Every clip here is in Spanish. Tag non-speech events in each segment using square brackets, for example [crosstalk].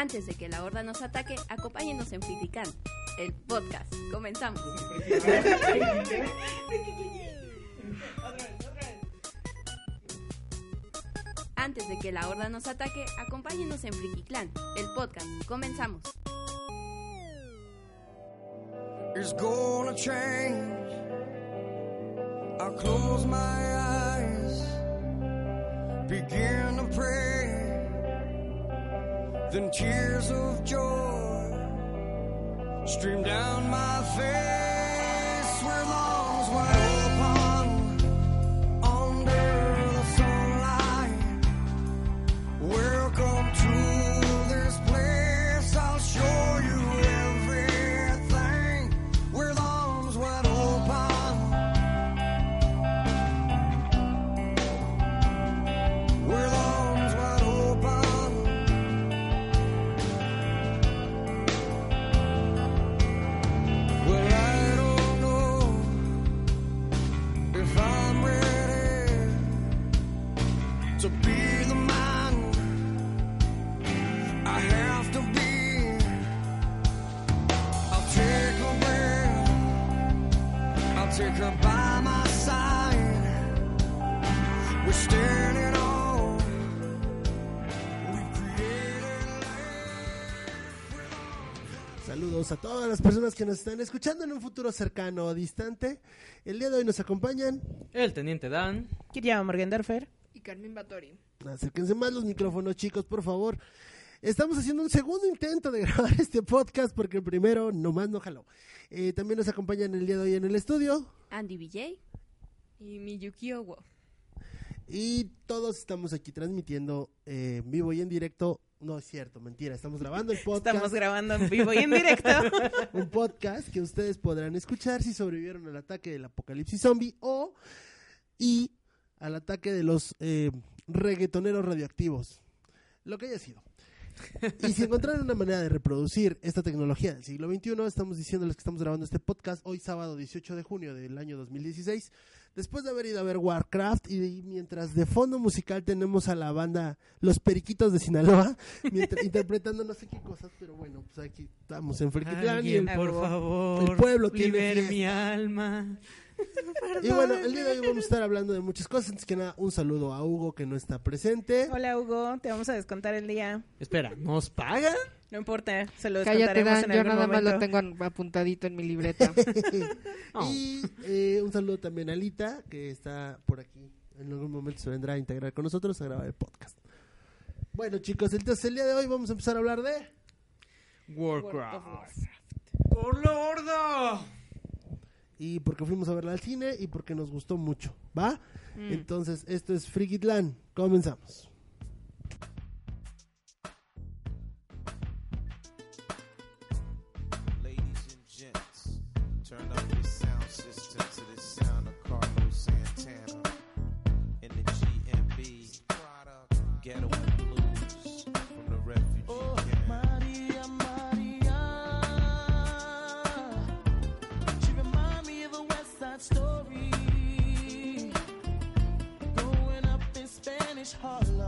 Antes de que la horda nos ataque, acompáñenos en Friticán, el podcast. Comenzamos. Antes de que la horda nos ataque, acompáñenos en Frikiclan, el podcast. Comenzamos. is gonna change. I close my eyes, begin to pray. Then tears of joy stream down my face where lungs wide open todas las personas que nos están escuchando en un futuro cercano o distante. El día de hoy nos acompañan. El teniente Dan. Kiria Morgenderfer. y Carmen Batori. Acérquense más los micrófonos, chicos, por favor. Estamos haciendo un segundo intento de [laughs] grabar este podcast porque el primero nomás no jaló. Eh, también nos acompañan el día de hoy en el estudio Andy BJ. Y Miyuki Owo. y todos estamos aquí transmitiendo eh, en vivo y en directo. No es cierto, mentira. Estamos grabando el [laughs] podcast. Estamos grabando en vivo y en directo. [laughs] un podcast que ustedes podrán escuchar si sobrevivieron al ataque del apocalipsis zombie o y al ataque de los eh, reggaetoneros radioactivos, lo que haya sido. Y si encontraron una manera de reproducir esta tecnología del siglo XXI, estamos diciéndoles que estamos grabando este podcast hoy sábado 18 de junio del año 2016, después de haber ido a ver Warcraft y mientras de fondo musical tenemos a la banda Los Periquitos de Sinaloa, [laughs] mientras- interpretando no sé qué cosas, pero bueno, pues aquí estamos en Alguien, el- por favor. el pueblo tiene mi alma. [laughs] Y bueno, el día de hoy vamos a estar hablando de muchas cosas. Antes que nada, un saludo a Hugo que no está presente. Hola Hugo, te vamos a descontar el día. Espera, ¿nos pagan? No importa, se lo Cállate, Dan, en yo algún nada más lo tengo apuntadito en mi libreta. [laughs] Oh. Y eh, un saludo también a Alita, que está por aquí. En algún momento se vendrá a integrar con nosotros a grabar el podcast. Bueno, chicos, entonces el día de hoy vamos a empezar a hablar de. Warcraft. ¡Por la horda! Y porque fuimos a verla al cine y porque nos gustó mucho. ¿Va? Entonces, esto es Frigidland. Comenzamos. color.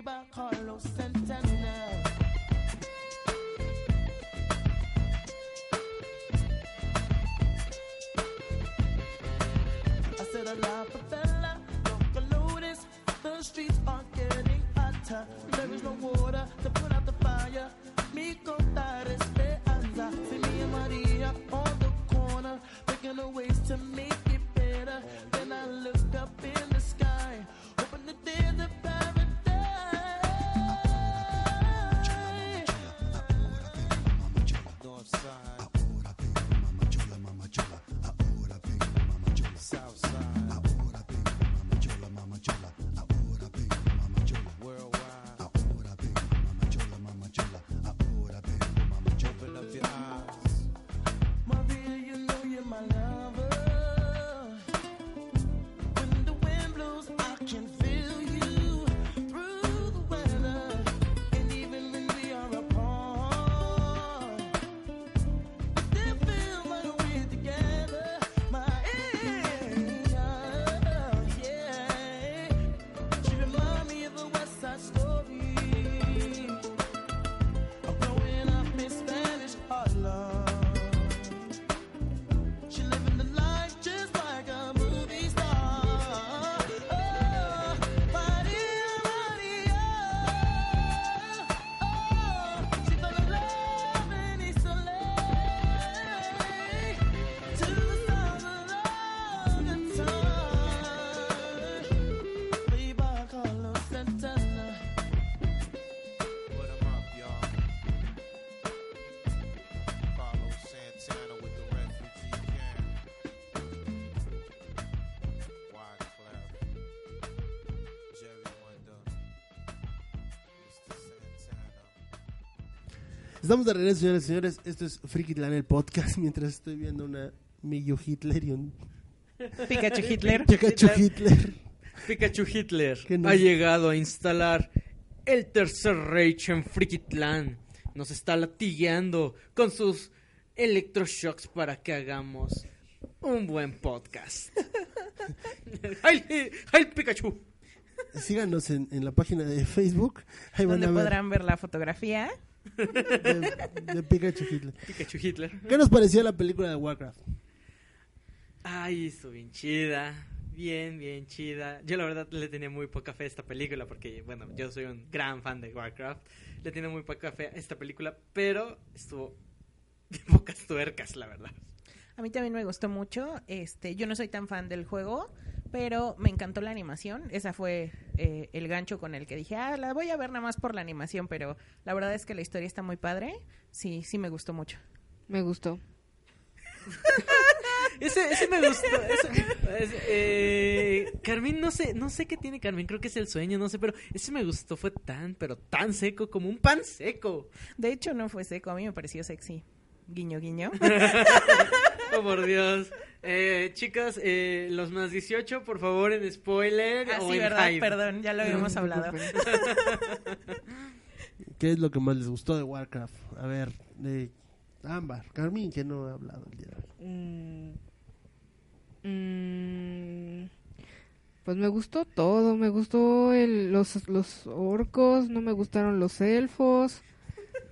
Cuba, Carlos Santana. I said a lot for fella, Lotus. The streets are getting hotter. There is no water to put out the fire. Mi contar Estamos de regreso, señores y señores. Esto es Frikitlan, el podcast, [laughs] mientras estoy viendo una Miyu Hitler y un Pikachu Hitler. Pikachu Hitler. Pikachu Hitler ¿Qué nos- ha llegado a instalar el tercer Reich en Frikitlan. Nos está latigueando con sus electroshocks para que hagamos un buen podcast. [laughs] ¡Ay, ay, Pikachu! Síganos en, en la página de Facebook. Ahí van Donde a ver podrán ver la fotografía. De, de Pikachu Hitler. Pikachu Hitler. ¿Qué nos pareció la película de Warcraft? Ay, estuvo bien chida. Bien, bien chida. Yo la verdad le tenía muy poca fe a esta película porque, bueno, yo soy un gran fan de Warcraft. Le tenía muy poca fe a esta película, pero estuvo de [laughs] pocas tuercas, la verdad. A mí también me gustó mucho. Este, yo no soy tan fan del juego, pero me encantó la animación. Esa fue eh, el gancho con el que dije, ah, la voy a ver nada más por la animación, pero la verdad es que la historia está muy padre. Sí, sí me gustó mucho. Me gustó. [laughs] Ese, ese me gustó. ese- es- eh, Carmín, no sé, no sé qué tiene Carmín, creo que es el sueño, no sé, pero ese me gustó, fue tan, pero tan seco, como un pan seco. De hecho, no fue seco, a mí me pareció sexy. Guiño, guiño. [laughs] Oh, por Dios. Eh, chicas, eh, los más 18, por favor, en spoiler Ah, o sí, en ¿verdad? hype. Perdón, ya lo habíamos No, hablado. ¿Qué es lo que más les gustó de Warcraft? A ver, de Ámbar, Carmín, que no ha hablado el día de hoy. Mm, mm, pues me gustó todo. Me gustó el, los, los orcos, no me gustaron los elfos.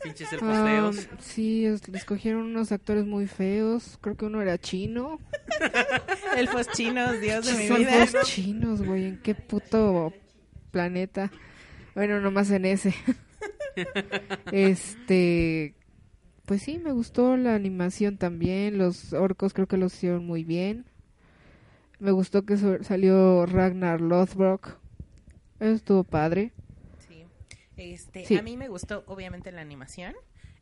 Pinches elfos Ah, feos. sí, es- escogieron unos actores muy feos. Creo que uno era chino. Elfos chinos, Dios de mi Son vida. dos chinos, güey. ¿En qué puto planeta? Bueno, nomás en ese. [laughs] este. Pues sí, me gustó la animación también. Los orcos creo que los hicieron muy bien. Me gustó que salió Ragnar Lothbrok. Eso estuvo padre. Este, Sí. A mí me gustó, obviamente, la animación.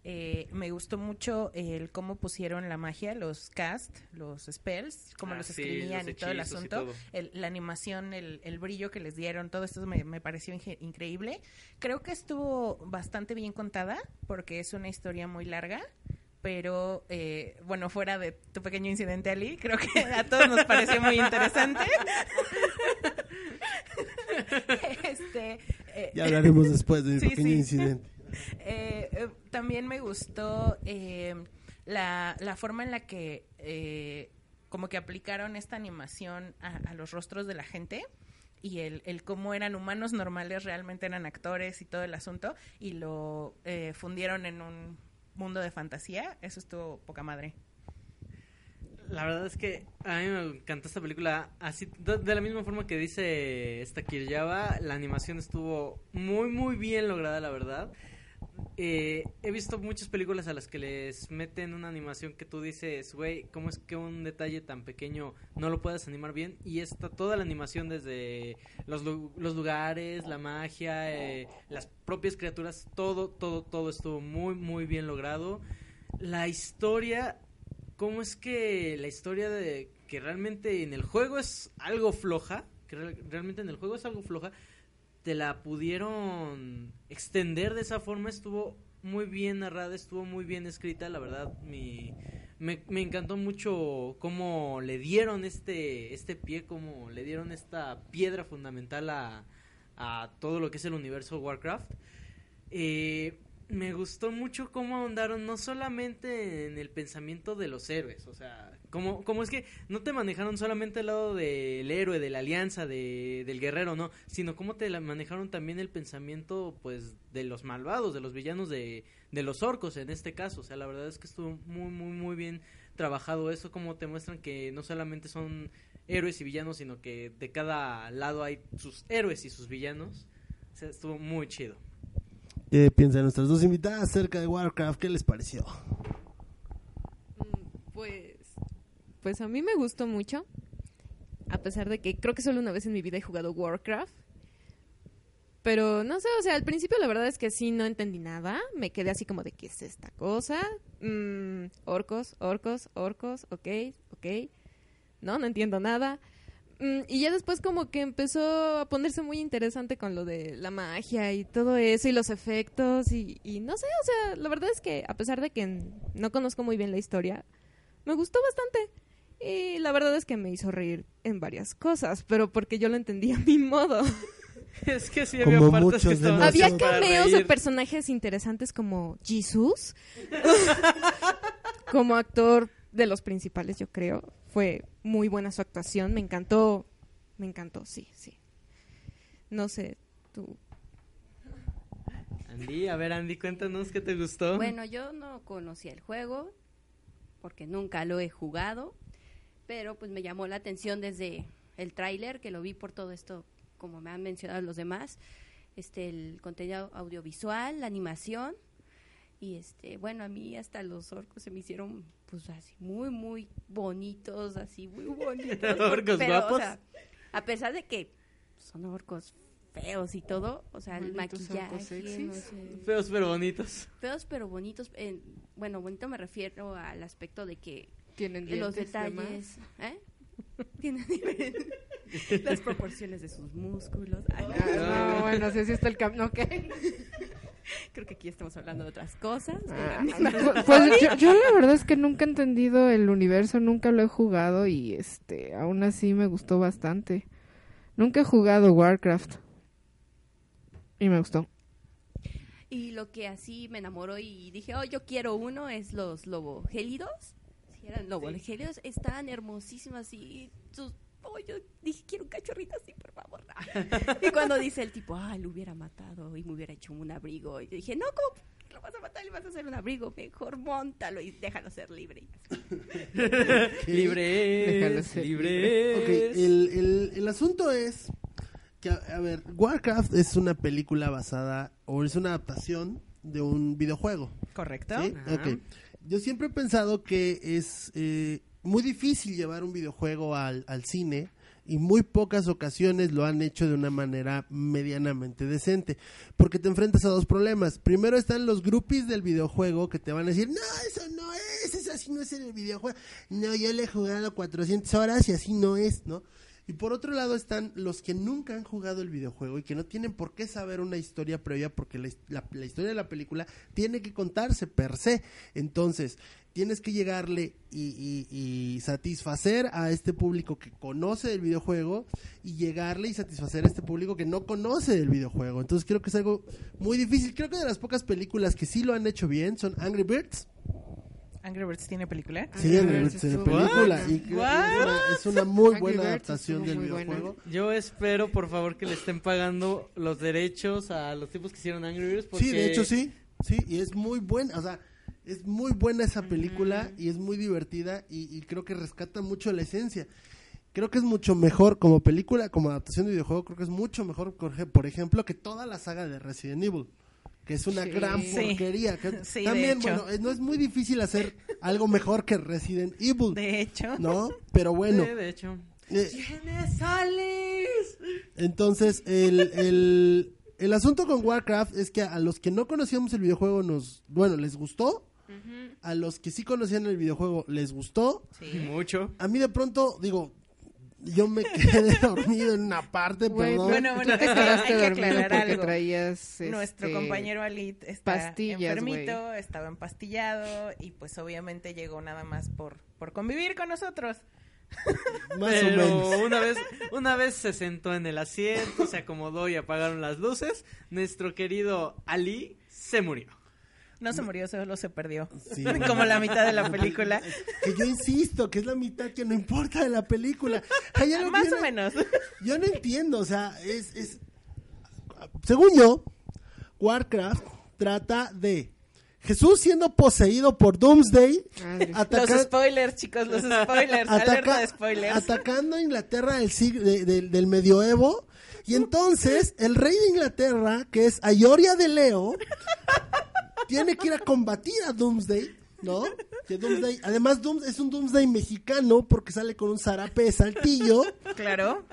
Eh, me gustó mucho el cómo pusieron la magia, los cast, los spells, cómo Ah, los sí, escribían los y todo el asunto. todo. El- la animación, el, el brillo que les dieron, todo esto me, me pareció inge- increíble. Creo que estuvo bastante bien contada porque es una historia muy larga. Pero, eh, bueno, fuera de tu pequeño incidente, Ali, creo que a todos nos pareció muy interesante. [laughs] [laughs] este, eh, Ya hablaremos después de [laughs] Sí, pequeño sí. incidente. [laughs] eh, eh, también me gustó eh, la, la forma en la que eh, como que aplicaron esta animación a, a los rostros de la gente y el, el cómo eran humanos normales, realmente eran actores y todo el asunto y lo eh, fundieron en un mundo de fantasía. Eso estuvo poca madre. La verdad es que a mí me encantó esta película. Así, de, la misma forma que dice esta Kiryaba, la animación estuvo muy, muy bien lograda, la verdad. Eh, he visto muchas películas a las que les meten una animación que tú dices, güey, ¿cómo es que un detalle tan pequeño no lo puedes animar bien? Y esta, toda la animación desde los, los lugares, la magia, eh, las propias criaturas, todo, todo, todo estuvo muy, muy bien logrado. La historia, ¿cómo es que la historia de que realmente en el juego es algo floja? Que real- realmente en el juego es algo floja te la pudieron extender de esa forma, estuvo muy bien narrada, estuvo muy bien escrita, la verdad, me, me encantó mucho cómo le dieron este, este pie, cómo le dieron esta piedra fundamental a, a todo lo que es el universo Warcraft. Eh, me gustó mucho cómo ahondaron no solamente en el pensamiento de los héroes, o sea, como, como es que no te manejaron solamente el lado del héroe, de la alianza, de, del guerrero, no, sino cómo te manejaron también el pensamiento, pues, de los malvados, de los villanos, de, de los orcos en este caso, o sea, la verdad es que estuvo muy, muy, muy bien trabajado eso, como te muestran que no solamente son héroes y villanos, sino que de cada lado hay sus héroes y sus villanos, o sea, estuvo muy chido. ¿Qué piensan nuestras dos invitadas acerca de Warcraft? ¿Qué les pareció? Mm, Pues, pues a mí me gustó mucho. A pesar de que creo que solo una vez en mi vida he jugado Warcraft. Pero no sé, o sea, al principio la verdad es que sí no entendí nada. Me quedé así como de, ¿qué es esta cosa? Mm, orcos, orcos, orcos, ok, ok. No, no entiendo nada. Mm, y ya después como que empezó a ponerse muy interesante con lo de la magia y todo eso y los efectos y, y no sé, o sea, la verdad es que a pesar de que no conozco muy bien la historia, me gustó bastante. Y la verdad es que me hizo reír en varias cosas, pero porque yo lo entendí a mi modo. [laughs] Es que sí Como había partes que estaban. Había cameos de personajes interesantes como Jesus, [laughs] como actor de los principales, yo creo. Fue muy buena su actuación, me encantó, me encantó, sí, sí. No sé, tú. Andy, a ver Andy, cuéntanos qué te gustó. Bueno, yo no conocía el juego porque nunca lo he jugado, pero pues me llamó la atención desde el tráiler que lo vi por todo esto, como me han mencionado los demás, este el contenido audiovisual, la animación y este, bueno, a mí hasta los orcos se me hicieron pues así muy muy bonitos, así muy [laughs] bonitos, Orcos pero, o guapos. sea, a pesar de que son orcos feos y todo, o sea, el maquillaje, no sé Feos pero bonitos. feos pero bonitos. en- bueno, bonito me refiero al aspecto de que Tienen los dientes de detalles, ¿eh? [laughs] Tienen [laughs] las proporciones de sus músculos. Ay, no, Ah, no, bueno, sí, sí está el camino, ok. [laughs] creo que aquí estamos hablando de otras cosas. Ah, pues, [laughs] pues yo, yo la verdad es que nunca he entendido el universo, nunca lo he jugado y este, aún así me gustó bastante. Nunca he jugado Warcraft y me gustó. Y lo que así me enamoró y dije, oh, yo quiero uno, es los lobogélidos. Si eran lobogélidos, están hermosísimos y sus... Oh, yo dije, quiero un cachorrito así, por favor. [laughs] y cuando dice el tipo, ah, lo hubiera matado y me hubiera hecho un abrigo. Y yo dije, no, ¿cómo lo vas a matar y le vas a hacer un abrigo? Mejor montalo y déjalo ser libre. [laughs] Libre Déjalo ser libre Ok, es. el, el, el asunto es que, a, a ver, Warcraft es una película basada, o es una adaptación de un videojuego. ¿Correcto? ¿sí? Ajá. Ok. Yo siempre he pensado que es eh, muy difícil llevar un videojuego al, al cine y muy pocas ocasiones lo han hecho de una manera medianamente decente, porque te enfrentas a dos problemas. Primero están los groupies del videojuego que te van a decir, no, eso no es, eso así no es en el videojuego. No, yo le he jugado 400 horas y así no es, ¿no? Y por otro lado están los que nunca han jugado el videojuego y que no tienen por qué saber una historia previa porque la, his- la- la historia de la película tiene que contarse per se. Entonces, tienes que llegarle y, y- y satisfacer a este público que conoce del videojuego y llegarle y satisfacer a este público que no conoce del videojuego. Entonces creo que es algo muy difícil. Creo que de las pocas películas que sí lo han hecho bien son Angry Birds. Angry Birds tiene película. Sí, Angry Birds Birds tiene película. Y es una, es una muy Angry buena Birds adaptación del buena. videojuego. Yo espero, por favor, que le estén pagando los derechos a los tipos que hicieron Angry Birds. Porque... Sí, de hecho sí. Sí, y es muy buena. O sea, Es muy buena esa película y es muy divertida y, y creo que rescata mucho la esencia. Creo que es mucho mejor como película, como adaptación de videojuego, creo que es mucho mejor, por ej- por ejemplo, que toda la saga de Resident Evil, que es una Sí. gran porquería. que- [laughs] Sí, de también, hecho. bueno, eh, no es muy difícil hacer algo mejor que Resident Evil, De hecho. ¿no? Pero bueno, Sí, de hecho. eh, ¿Quién es Alice? entonces el, el, el asunto con Warcraft es que a los que no conocíamos el videojuego nos, bueno, les gustó, a los que sí conocían el videojuego les gustó, Sí. Mucho. a mí de pronto, digo, yo me quedé [laughs] dormido en una parte, Güey, perdón. Bueno, bueno, hay que aclarar algo. traías Nuestro este, compañero Alit está pastillas, enfermito, estaba empastillado y pues obviamente llegó nada más por, por convivir con nosotros. [laughs] Más o menos. una vez, una vez se sentó en el asiento, se acomodó y apagaron las luces. Nuestro querido Ali se murió. No se murió, solo se perdió. Sí. [laughs] Como la mitad de la [laughs] película. Que yo insisto, que es la mitad que no importa de la película. Que Más o no- menos. Yo no entiendo, o sea, es, es... Según yo, Warcraft trata de Jesús siendo poseído por Doomsday. Los spoilers, chicos, los spoilers. ataca- Alerta de spoilers. atacando a Inglaterra del, sig- de- de- del medioevo. Y entonces el rey de Inglaterra, que es Ayoria de Leo, tiene que ir a combatir a Doomsday, ¿no? Que Doomsday, además Dooms, es un Doomsday mexicano porque sale con un zarape de saltillo. Claro.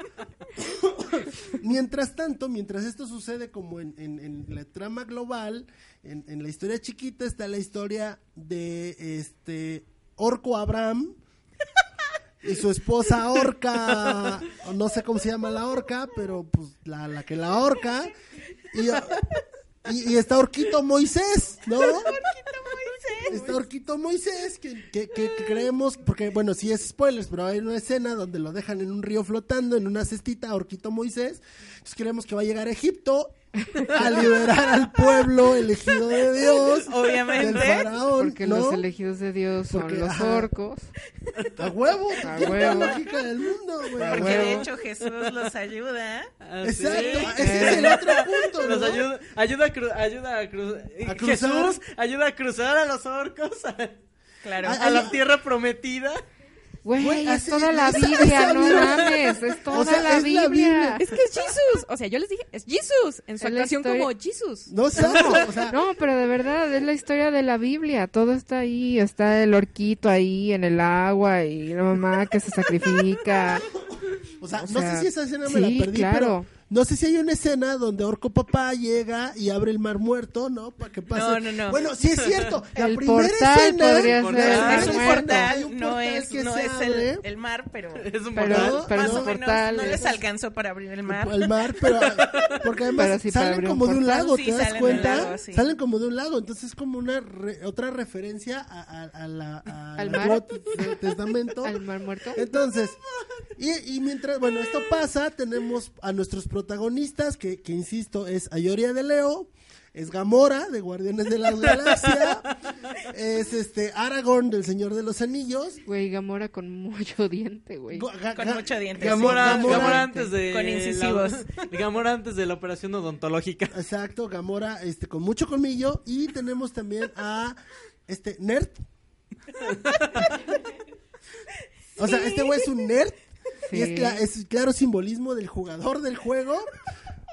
Mientras tanto, mientras esto sucede como en, en- en la trama global, en, en la historia chiquita está la historia de este Orco Abraham y su esposa Orca, no sé cómo se llama la Orca, pero pues la, la que la Orca, y, y- y está Orquito Moisés, ¿no? Está Orquito Moisés, que, que- creemos, porque bueno, sí es spoilers, pero hay una escena donde lo dejan en un río flotando, en una cestita, Orquito Moisés. Entonces creemos que va a llegar a Egipto [laughs] a liberar al pueblo elegido de Dios, Obviamente. del faraón, Porque ¿no? los elegidos de Dios son Porque, los orcos. A huevo, A huevo. la lógica del mundo, güey. A Porque huevo. de hecho Jesús los ayuda. Así. Exacto, ese es el otro punto, ¿no? ayuda, ayuda a, cru- ayuda a, cru- A cruzar. Jesús ayuda a cruzar a los orcos a, Claro. Ah, a la tierra prometida. Güey, Güey, es así- toda la Biblia, [laughs] no mames, es toda O sea, la, es Biblia. la Biblia. Es que es Jesus. O sea, yo les dije, es Jesus. En su Es actuación historia- como Jesus. No, exacto, o sea, No, pero de verdad, es la historia de la Biblia. Todo está ahí. Está el orquito ahí en el agua y la mamá que se sacrifica. O sea, O no sé si esa escena me sí, la perdí, claro. pero no sé si hay una escena donde Orco Papá llega y abre el mar muerto, ¿no? Para que pase. No, no, no. Bueno, sí es cierto. [laughs] La El primera portal escena, podría ser Es un portal, no es, que no es el, el mar, pero [laughs] Es un Pero- portal. pero más su o menos portal no les es- alcanzó para abrir el mar. el mar, pero [laughs] porque además Pero sí salen un como de un lago, Sí, ¿te das salen cuenta? lago, sí. Salen como de un lago, entonces es como una re- otra referencia a, a- a la, a- ¿Al al mar? Testamento. Al mar muerto. Entonces, y, y mientras, bueno, esto pasa, tenemos a nuestros protagonistas, que, que insisto, es Ayoria de Leo, es Gamora, de Guardianes de la [laughs] Galaxia, es este Aragorn, del Señor de los Anillos, Güey, Gamora con mucho diente, güey. Con mucho diente. Gamora, Gamora- Gamora antes de Con incisivos. la- [laughs] Gamora antes de la operación odontológica. Exacto, Gamora, este, con mucho colmillo, y tenemos también a este nerd. [laughs] O sea, este güey es un nerd. Y es, Sí. cla- es claro simbolismo del jugador del juego.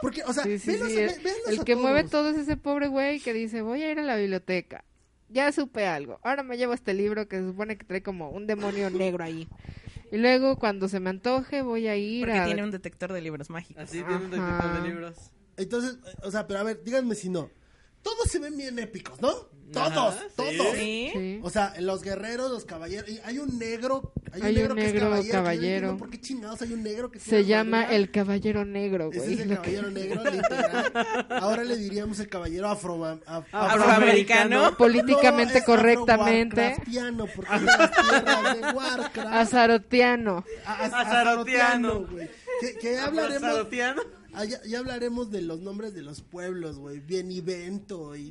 Porque, o sea, Sí, El, véanlos el a que mueve todo es ese pobre güey que dice, voy a ir a la biblioteca. Ya supe algo. Ahora me llevo este libro que se supone que trae como un demonio negro ahí. Y luego cuando se me antoje voy a ir Porque a... tiene un detector de libros mágicos. Así tiene un detector de libros. Entonces, o sea, pero a ver, díganme si no. Todos se ven bien épicos, ¿no? Todos, Ajá, todos. Sí. Sí. O sea, los guerreros, los caballeros. y hay un negro. Hay un Hay un negro, que es negro caballero. que no caballero. ¿Por qué chingados hay un negro que Se llama armadura? el caballero negro, Ese güey. es el que- caballero negro, literal. Ahora le diríamos el caballero afro, af- Afroamericano. Políticamente No, correctamente. afro-warcraftiano, porque las tierras de Warcraft. Azarotiano. A- a- Azarotiano. güey. Que, que hablaremos, Azarotiano. Ah, ya, ya hablaremos de los nombres de los pueblos, güey. Bienivento y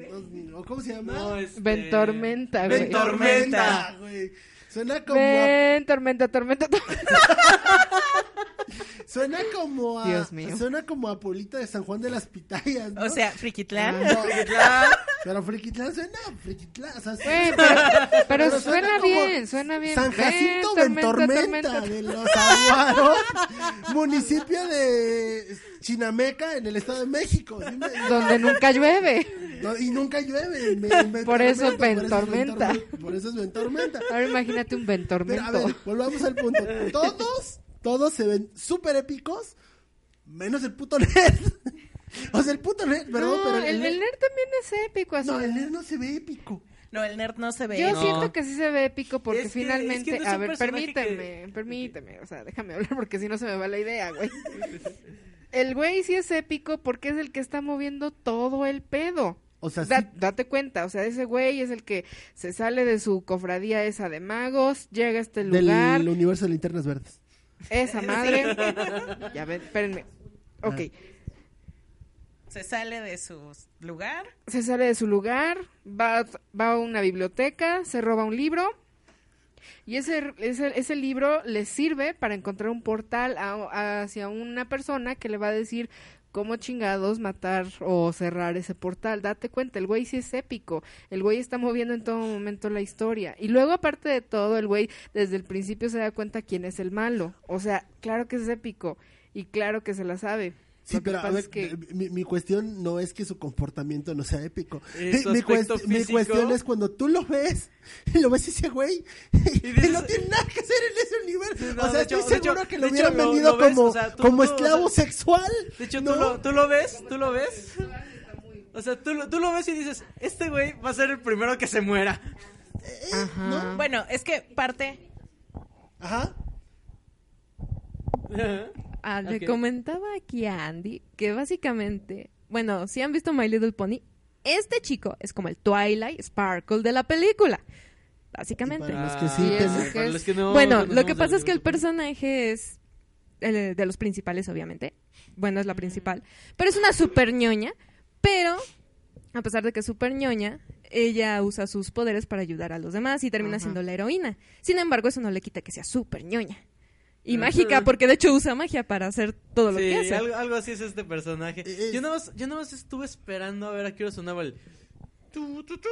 ¿o ¿cómo se llama? No, este- Ventormenta, güey. Ventormenta. güey. Suena como a, Ven, tormenta, tormenta, tormenta. [laughs] suena como a Dios mío. suena como a Polita de San Juan de las Pitayas, ¿no? O sea, Friquitlán. Ah. No, Pero Friquitlán suena Friquitlán. O sea, sí. Güey, pero, pero Pero suena bien, suena bien. San Jacinto Ven, en tormenta, de los Aguaros, municipio de Chinameca en el Estado de México. ¿sí me- Donde nunca llueve. no, y nunca llueve. me- me Por eso por ventormenta. ventorme- Por eso es ventormenta. Ahora imagínate un Pero a ventormento. ver, volvamos al punto. Todos, todos se ven súper épicos, menos el puto [laughs] nerd. O sea, el puto nerd, perdón, no, pero el, el nerd también es épico. así. No, el nerd no se ve épico. No, el nerd no se ve. Yo No. siento que sí se ve épico porque Es que- finalmente, es que no es a ver, permíteme, permíteme, o sea, déjame hablar porque si no se me va la idea, güey. El güey sí es épico porque es el que está moviendo todo el pedo. O sea, sí, Da- date cuenta, o sea, ese güey es el que se sale de su cofradía esa de magos, llega a este lugar, del universo de linternas verdes. Esa madre. [laughs] ya ven, espérenme. Ok, Se sale de su lugar. se sale de su lugar, va, va a una biblioteca, se roba un libro y ese, ese, ese libro le sirve para encontrar un portal a- hacia una persona que le va a decir cómo chingados matar o cerrar ese portal. Date cuenta, el güey sí es épico. El güey está moviendo en todo momento la historia. Y luego, aparte de todo, el güey desde el principio se da cuenta quién es el malo. O sea, claro que es épico y claro que se la sabe. Sí, Lo pero a ver, es que- mi, mi cuestión no es que su comportamiento no sea épico. Mi, cuestión es cuando tú lo ves, y [laughs] lo ves ese güey, y, dices- no tiene nada que hacer en ese universo. Sí, no, o sea, estoy hecho- seguro hecho- que lo hecho, hubieran lo- vendido lo ves, como, o sea, tú- como tú, o esclavo sea, sexual. De hecho, ¿no? tú, lo, tú lo ves, tú lo ves. O sea, tú, lo- tú lo ves y dices, este güey va a ser el primero que se muera. Eh, Ajá. ¿no? Bueno, es que parte. Ajá. Ah. Le comentaba aquí a Andy que básicamente, bueno, si han visto My Little Pony, este chico es como el Twilight Sparkle de la película. Básicamente. Bueno, lo que pasa es que el personaje es el de los principales, obviamente. Bueno, es la principal. Pero es una super ñoña. Pero, a pesar de que es super ñoña, ella usa sus poderes para ayudar a los demás y termina Ajá. siendo la heroína. Sin embargo, eso no le quita que sea super ñoña. Y mágica, porque de hecho usa magia para hacer todo lo que hace. algo, algo así es este personaje. Yo nada más, yo nada más estuve esperando a ver a qué hora sonaba el... tu, tu, tu,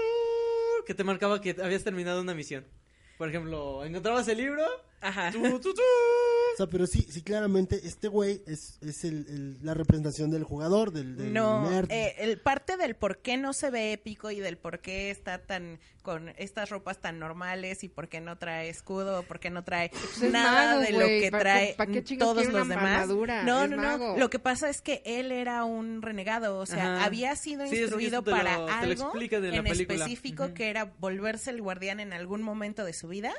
que te marcaba que habías terminado una misión. Por ejemplo, encontrabas el libro... Ajá. tu, tu, [laughs] tu. O sea, pero sí, sí, claramente, este güey es, es el, el- la representación del jugador, del, del No, nerd. eh, el parte del por qué no se ve épico y del por qué está tan con estas ropas tan normales y por qué no trae escudo por qué no trae es nada mago, de lo que ¿Pa- trae pa' todos los demás. armadura? No, Es no, no. Lo que pasa es que él era un renegado, o sea, Ajá. había sido Sí, instruido eso para lo algo en específico que era volverse el guardián en algún momento de su vida.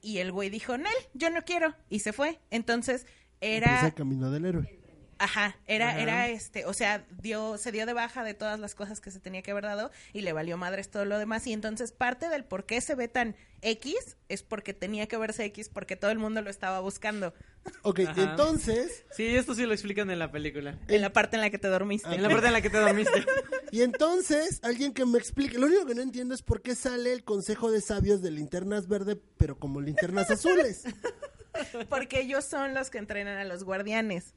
Y el güey dijo, Nel, yo no quiero. Y se fue. Entonces, Empieza era el camino del héroe. Ajá, era, Ajá. era este, o sea, dio, se dio de baja de todas las cosas que se tenía que haber dado y le valió madres todo lo demás. Y entonces parte del por qué se ve tan X es porque tenía que verse X porque todo el mundo lo estaba buscando. Ok, Ajá. entonces, Sí, esto sí lo explican en la película. En la parte en la que te dormiste. En la parte en la que te dormiste. [laughs] y entonces, alguien que me explique, lo único que no entiendo es por qué sale el consejo de sabios de linternas verde, pero como linternas azules. [laughs] Porque ellos son los que entrenan a los guardianes,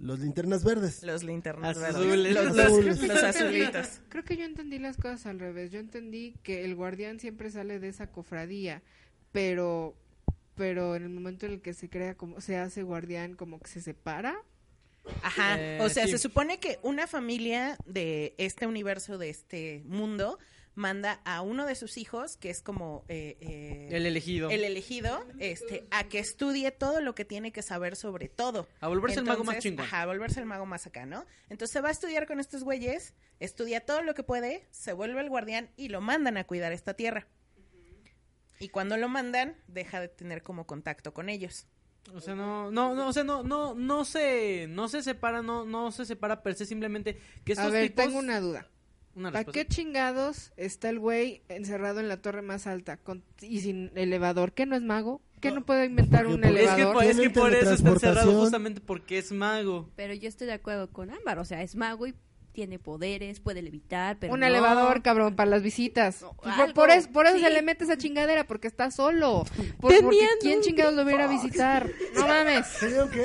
Los linternas verdes. los linternas Azules. verdes. Los, Los los- azules. los azulitos. Creo que yo entendí las cosas al revés. Yo entendí que el guardián siempre sale de esa cofradía, pero pero en el momento en el que se crea como se hace guardián como que se separa. Ajá, Eh, o sea, sí. se supone que una familia de este universo, de este mundo, manda a uno de sus hijos, que es como eh, eh, El elegido. el elegido, este, a que estudie todo lo que tiene que saber sobre todo. A volverse el mago más chingón. Ajá, a volverse el mago más acá, ¿no? Entonces se va a estudiar con estos güeyes, estudia todo lo que puede, se vuelve el guardián y lo mandan a cuidar esta tierra. Y cuando lo mandan, deja de tener como contacto con ellos. O sea, no, no, no, o sea, no, no, no se, no se separa, no, no se separa per se, simplemente que estos A ver, tipos... tengo una duda. Una ¿Para qué chingados está el güey encerrado en la torre más alta con, y sin elevador? ¿Qué no es mago? ¿Qué no puede inventar un por- Es que, elevador? por- es que por eso está encerrado justamente porque es mago. Pero yo estoy de acuerdo con Ámbar, o sea, es mago y tiene poderes, puede levitar, pero un no. elevador, cabrón, para las visitas. No, por, algo, por eso, por eso sí. se le mete esa chingadera, porque está solo. [laughs] Por, Tenían porque ¿Quién un chingados lo va a ir a grifo. visitar? No mames. [laughs] ¿Tenían qué?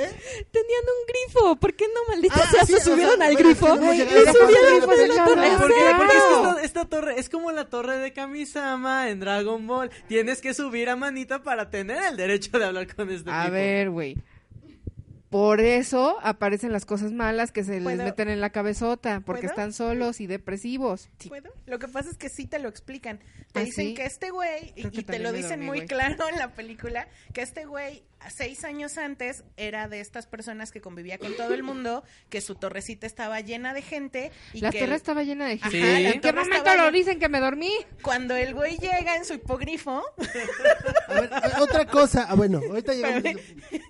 Tenían un grifo. ¿Por qué no, maldita Ah, sea, sí, se o sea, subieron al bueno, grifo? esa subieron de la torre. Porque es que Claro. esta, esta torre es como la torre de Kamisama en Dragon Ball. Tienes que subir a manita para tener el derecho de hablar con este A tipo. ver, güey. Por eso aparecen las cosas malas que se les meten en la cabezota, porque ¿Puedo? están solos y depresivos. ¿Puedo? Lo que pasa es que sí te lo explican. Te ¿Ah, dicen sí? que este güey, y, te lo dicen dormí, muy güey. claro en la película, que este güey, seis años antes, era de estas personas que convivía con todo el mundo, que su torrecita estaba llena de gente. Y La que torre estaba llena de gente. Sí. la ¿En qué momento lo dicen que me dormí? Cuando el güey llega en su hipogrifo, [laughs] A ver, otra cosa. Ah, bueno, ahorita [laughs] llegamos.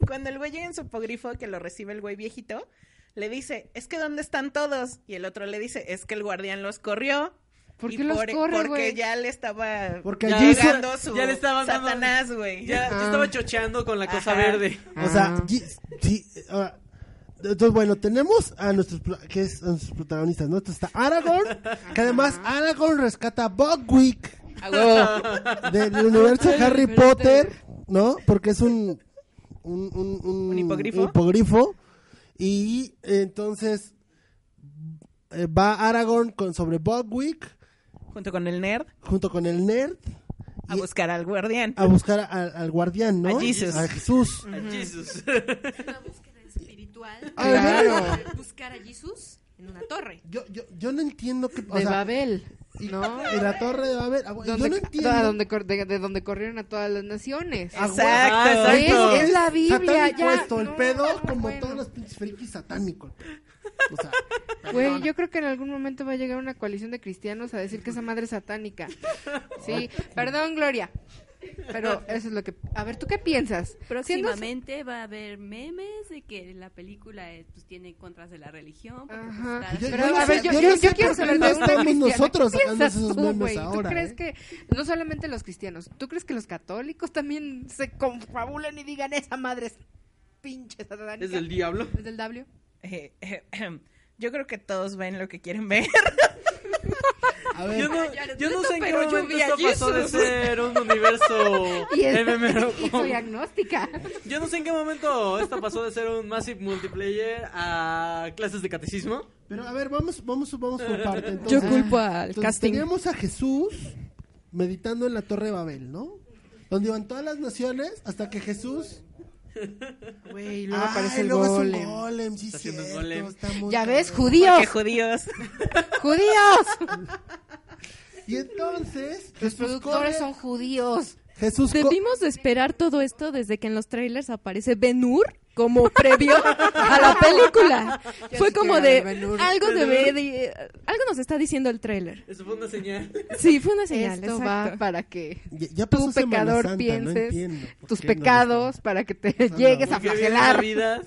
cuando el güey llega en su hipogrifo, que lo recibe el güey viejito, le dice, es que ¿dónde están todos? Y el otro le dice, es que el guardián los corrió. ¿Por Y qué los por- corre, Porque güey? ya le estaba Porque Ya, su ya le estaban dando- Satanás, güey. Ya, ya Ah. estaba chocheando con la cosa Ajá. verde. O sea, Ah. Sí, ahora, entonces bueno, tenemos a nuestros que es a nuestros protagonistas, ¿no? Entonces está Aragorn, que además Aragorn rescata a huevo. del universo de Harry Potter, ¿no? Porque es un un, un, un- ¿Un hipogrifo? hipogrifo. y entonces eh, va Aragorn con sobre Bugwick Junto con el nerd junto con el nerd a buscar al guardián. a buscar a- al guardián, ¿no? A Jesus. A Jesús. A Jesus. Una búsqueda espiritual. [laughs] Claro. Buscar a Jesús en una torre. Yo, yo, yo no entiendo que o De sea, Babel, y, ¿no? y la torre de Babel. ah, yo no entiendo. a donde de, de donde corrieron a todas las naciones. Ah, Exacto. Ah, exacto. Es, es la Biblia, Satánico ya. esto, el No, pedo no, como bueno. todos los pinches frikis satánicos. O sea, Güey, yo creo que en algún momento va a llegar una coalición de cristianos a decir que esa madre es satánica. Sí, perdón, Gloria. Pero eso es lo que... A ver, ¿tú qué piensas? Siendo- Próximamente va a haber memes de que la película eh, pues, tiene contras de la religión. pues, Ajá. Pero, no a ver, yo, yo yo- yo quiero saber no de una cristiana. nosotros ¿Qué piensas esos tú, memes güey? ¿Tú ahora, crees eh? que no solamente los cristianos, tú crees que los católicos también se confabulen y digan esa madre es pinche satánica? Es del diablo. ¿Es del W? Eh, eh, [clears throat] yo creo que todos ven lo que quieren ver. a ver, Yo no, yo no sé en qué yo momento esto pasó de ser un universo [laughs] Y, es- MMO. y soy agnóstica. Yo no sé en qué momento esto pasó de ser un Massive Multiplayer a clases de catecismo. pero a ver, vamos, vamos, vamos por parte. Yo Entonces, culpo al entonces casting. teníamos a Jesús meditando en la torre de Babel, ¿no? Donde iban todas las naciones hasta que Jesús. Güey, luego Ay, aparece el luego es un golem. golem, sí, Está haciendo un cierto, golem. está muy Ya ves, judíos, judíos. [laughs] judíos. [laughs] Y entonces. Los productores son judíos. Jesús Debimos de esperar todo esto desde que en los trailers aparece Ben Hur como previo [laughs] a la película. Ya Fue como de algo debe de algo nos está diciendo el trailer. Eso fue una señal. Sí, fue una señal, Esto exacto. va para que Ya, Semana pecador, Santa, no pienses entiendo tus no pecados para que te llegues a flagelar. Navidad.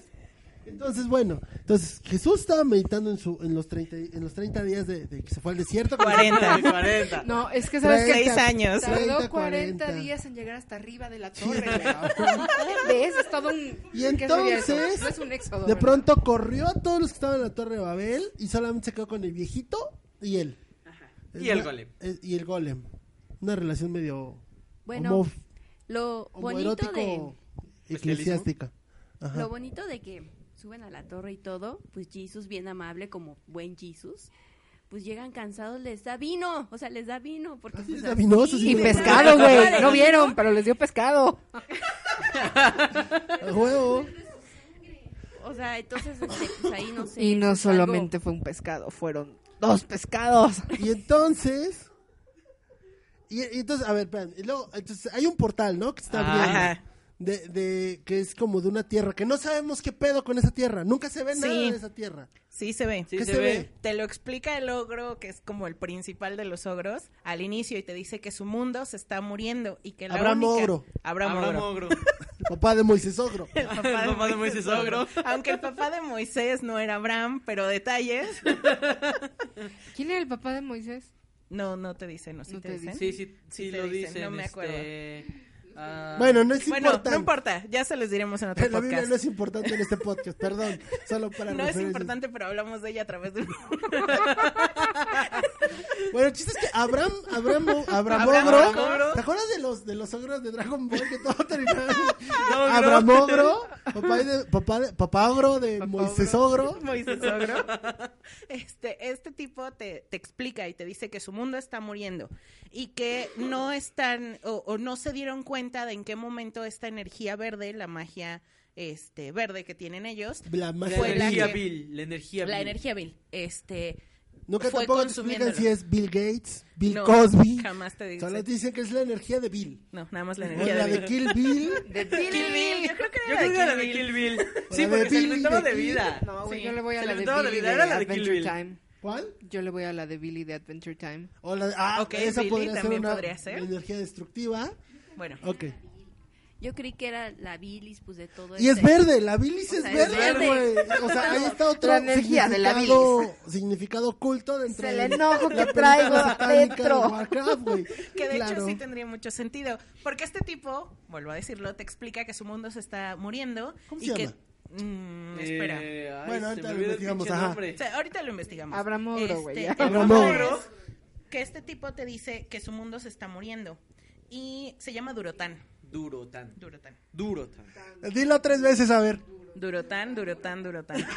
Entonces, bueno, entonces Jesús estaba meditando en, su, en, los 30, en los 30 días de, de que se fue al desierto. 40. 40. [laughs] No, es que sabes que Seis años. tardó 30, 40 40. días en llegar hasta arriba de la torre. ¿Ves? [laughs] Es todo un... Y entonces, No es un éxodo, De ¿verdad? pronto corrió a todos los que estaban en la torre de Babel y solamente se quedó con el viejito y él. Y el golem. Eh, Y el golem. Una relación medio Bueno, homo- lo bonito de homoerótico eclesiástica. Ajá. lo bonito de que suben a la torre y todo, pues Jesus bien amable como buen Jesus. Pues llegan cansados, les da vino, o sea, les da vino porque Ah, pues, les da vino, sí Y pescado, güey. [laughs] No vieron, pero les dio pescado. [laughs] Huevo. O sea, entonces este, pues ahí no sé. Y no es algo- solamente fue un pescado, fueron dos pescados. Y entonces. Y, y entonces, a ver, espérame, y luego, entonces hay un portal, ¿no? Que está abriendo. Ajá. De, de, que es como de una tierra, que no sabemos qué pedo con esa tierra. Nunca se ve nada de esa tierra. Sí se ve. Sí ¿Qué se, se ve. ve? Te lo explica el ogro, que es como el principal de los ogros, al inicio y te dice que su mundo se está muriendo y que la Abraham única... Ogro. Abraham Abraham Ogro. Ogro. El papá de Moisés Ogro. [laughs] El papá, El papá de Moisés Ogro. Aunque el papá de Moisés no era Abraham, pero detalles. [laughs] ¿Quién era el papá de Moisés? No, no te dice, no, sí No te, te dice. dice. Sí, sí, sí, lo dicen, dicen. no me este, Ah, Bueno, no es Bueno, importante. no importa, ya se les diremos en otro [laughs] La Biblia podcast. no es importante en este podcast, perdón. [laughs] Solo para No es referencias. importante, pero hablamos de ella a través de... [laughs] Bueno, el chiste es que Abraham, Abraham, Abraham, Abraham, Ogro, Abraham. ¿te acuerdas de los de los ogros de Dragon Ball que todo terminaba? Abraham Ogro, papá de, papá de, papá Ogro de Moisés Ogro. Moisés Ogro. Este, este tipo te, te explica y te dice que su mundo está muriendo y que no están o, o no se dieron cuenta de en qué momento esta energía verde, la magia este verde que tienen ellos, La magia fue la energía que- Bill, la energía la Bill. energía Bill, este Nunca fue tampoco te si es Bill Gates, Bill No, Cosby. jamás te dicen. Solo te dicen que es la energía de Bill. No, nada más la O energía la de de Bill. Kill Bill. Kill Bill, yo creo que Yo era creo que era la de de Kill Bill. Bill. Sí, porque de se Bill, alimentaba de de vida. No, güey, Sí. yo le voy a Se la de la Billy vida, de era la de Kill Adventure Bill. Time. ¿Cuál? Yo le voy a la de Billy de Adventure Time. O la de, ah, Ok, esa Billy podría ser una podría ser. energía destructiva. Bueno, Ok. Yo creí que era la bilis, pues de todo Y es este- verde, la bilis O es sea, es verde, güey. O sea, [laughs] ahí está otro La energía de la significado, significado oculto dentro Es de el enojo la que traigo dentro. de Warcraft, güey. [laughs] que de Claro. hecho sí tendría mucho sentido. Porque este tipo, vuelvo a decirlo, te explica que su mundo se está muriendo. ¿Cómo y se que. llama? Mm, espera. Eh, ay, Bueno, ahorita lo investigamos, ajá. O sea, ahorita lo investigamos. Abraham Ogro, güey, ya. el Abraham punto Ogro. es Que este tipo te dice que su mundo se está muriendo. Y se llama Durotán. Duro tan. Durotán. Duro tan. Dilo tres veces, a ver. Durotán, Durotán, Durotán.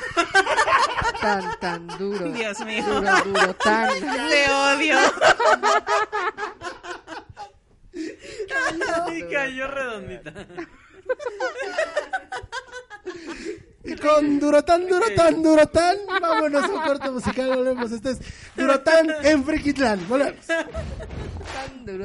Tan, tan duro. Dios mío. Duro, duro, tan. [laughs] Te odio. Y cayó redondita. Y con Durotán, Durotán, Durotán, vámonos a un corte musical, volvemos. Este es Durotán en Frikitlán, volvemos. Tan duro.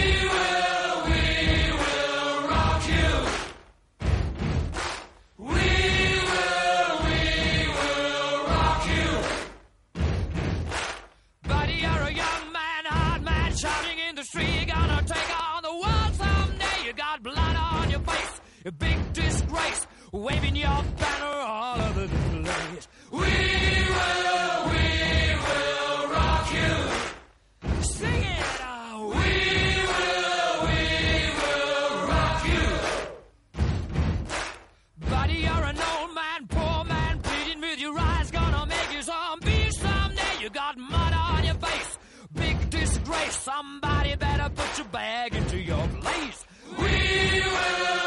a big disgrace, waving your banner all over the place. We will, we will rock you. Sing it. We will, we will rock you. Buddy, you're an old man, poor man, pleading with your eyes, gonna make you someday. You got mud on your face, big disgrace. Somebody better put your bag into your place. We will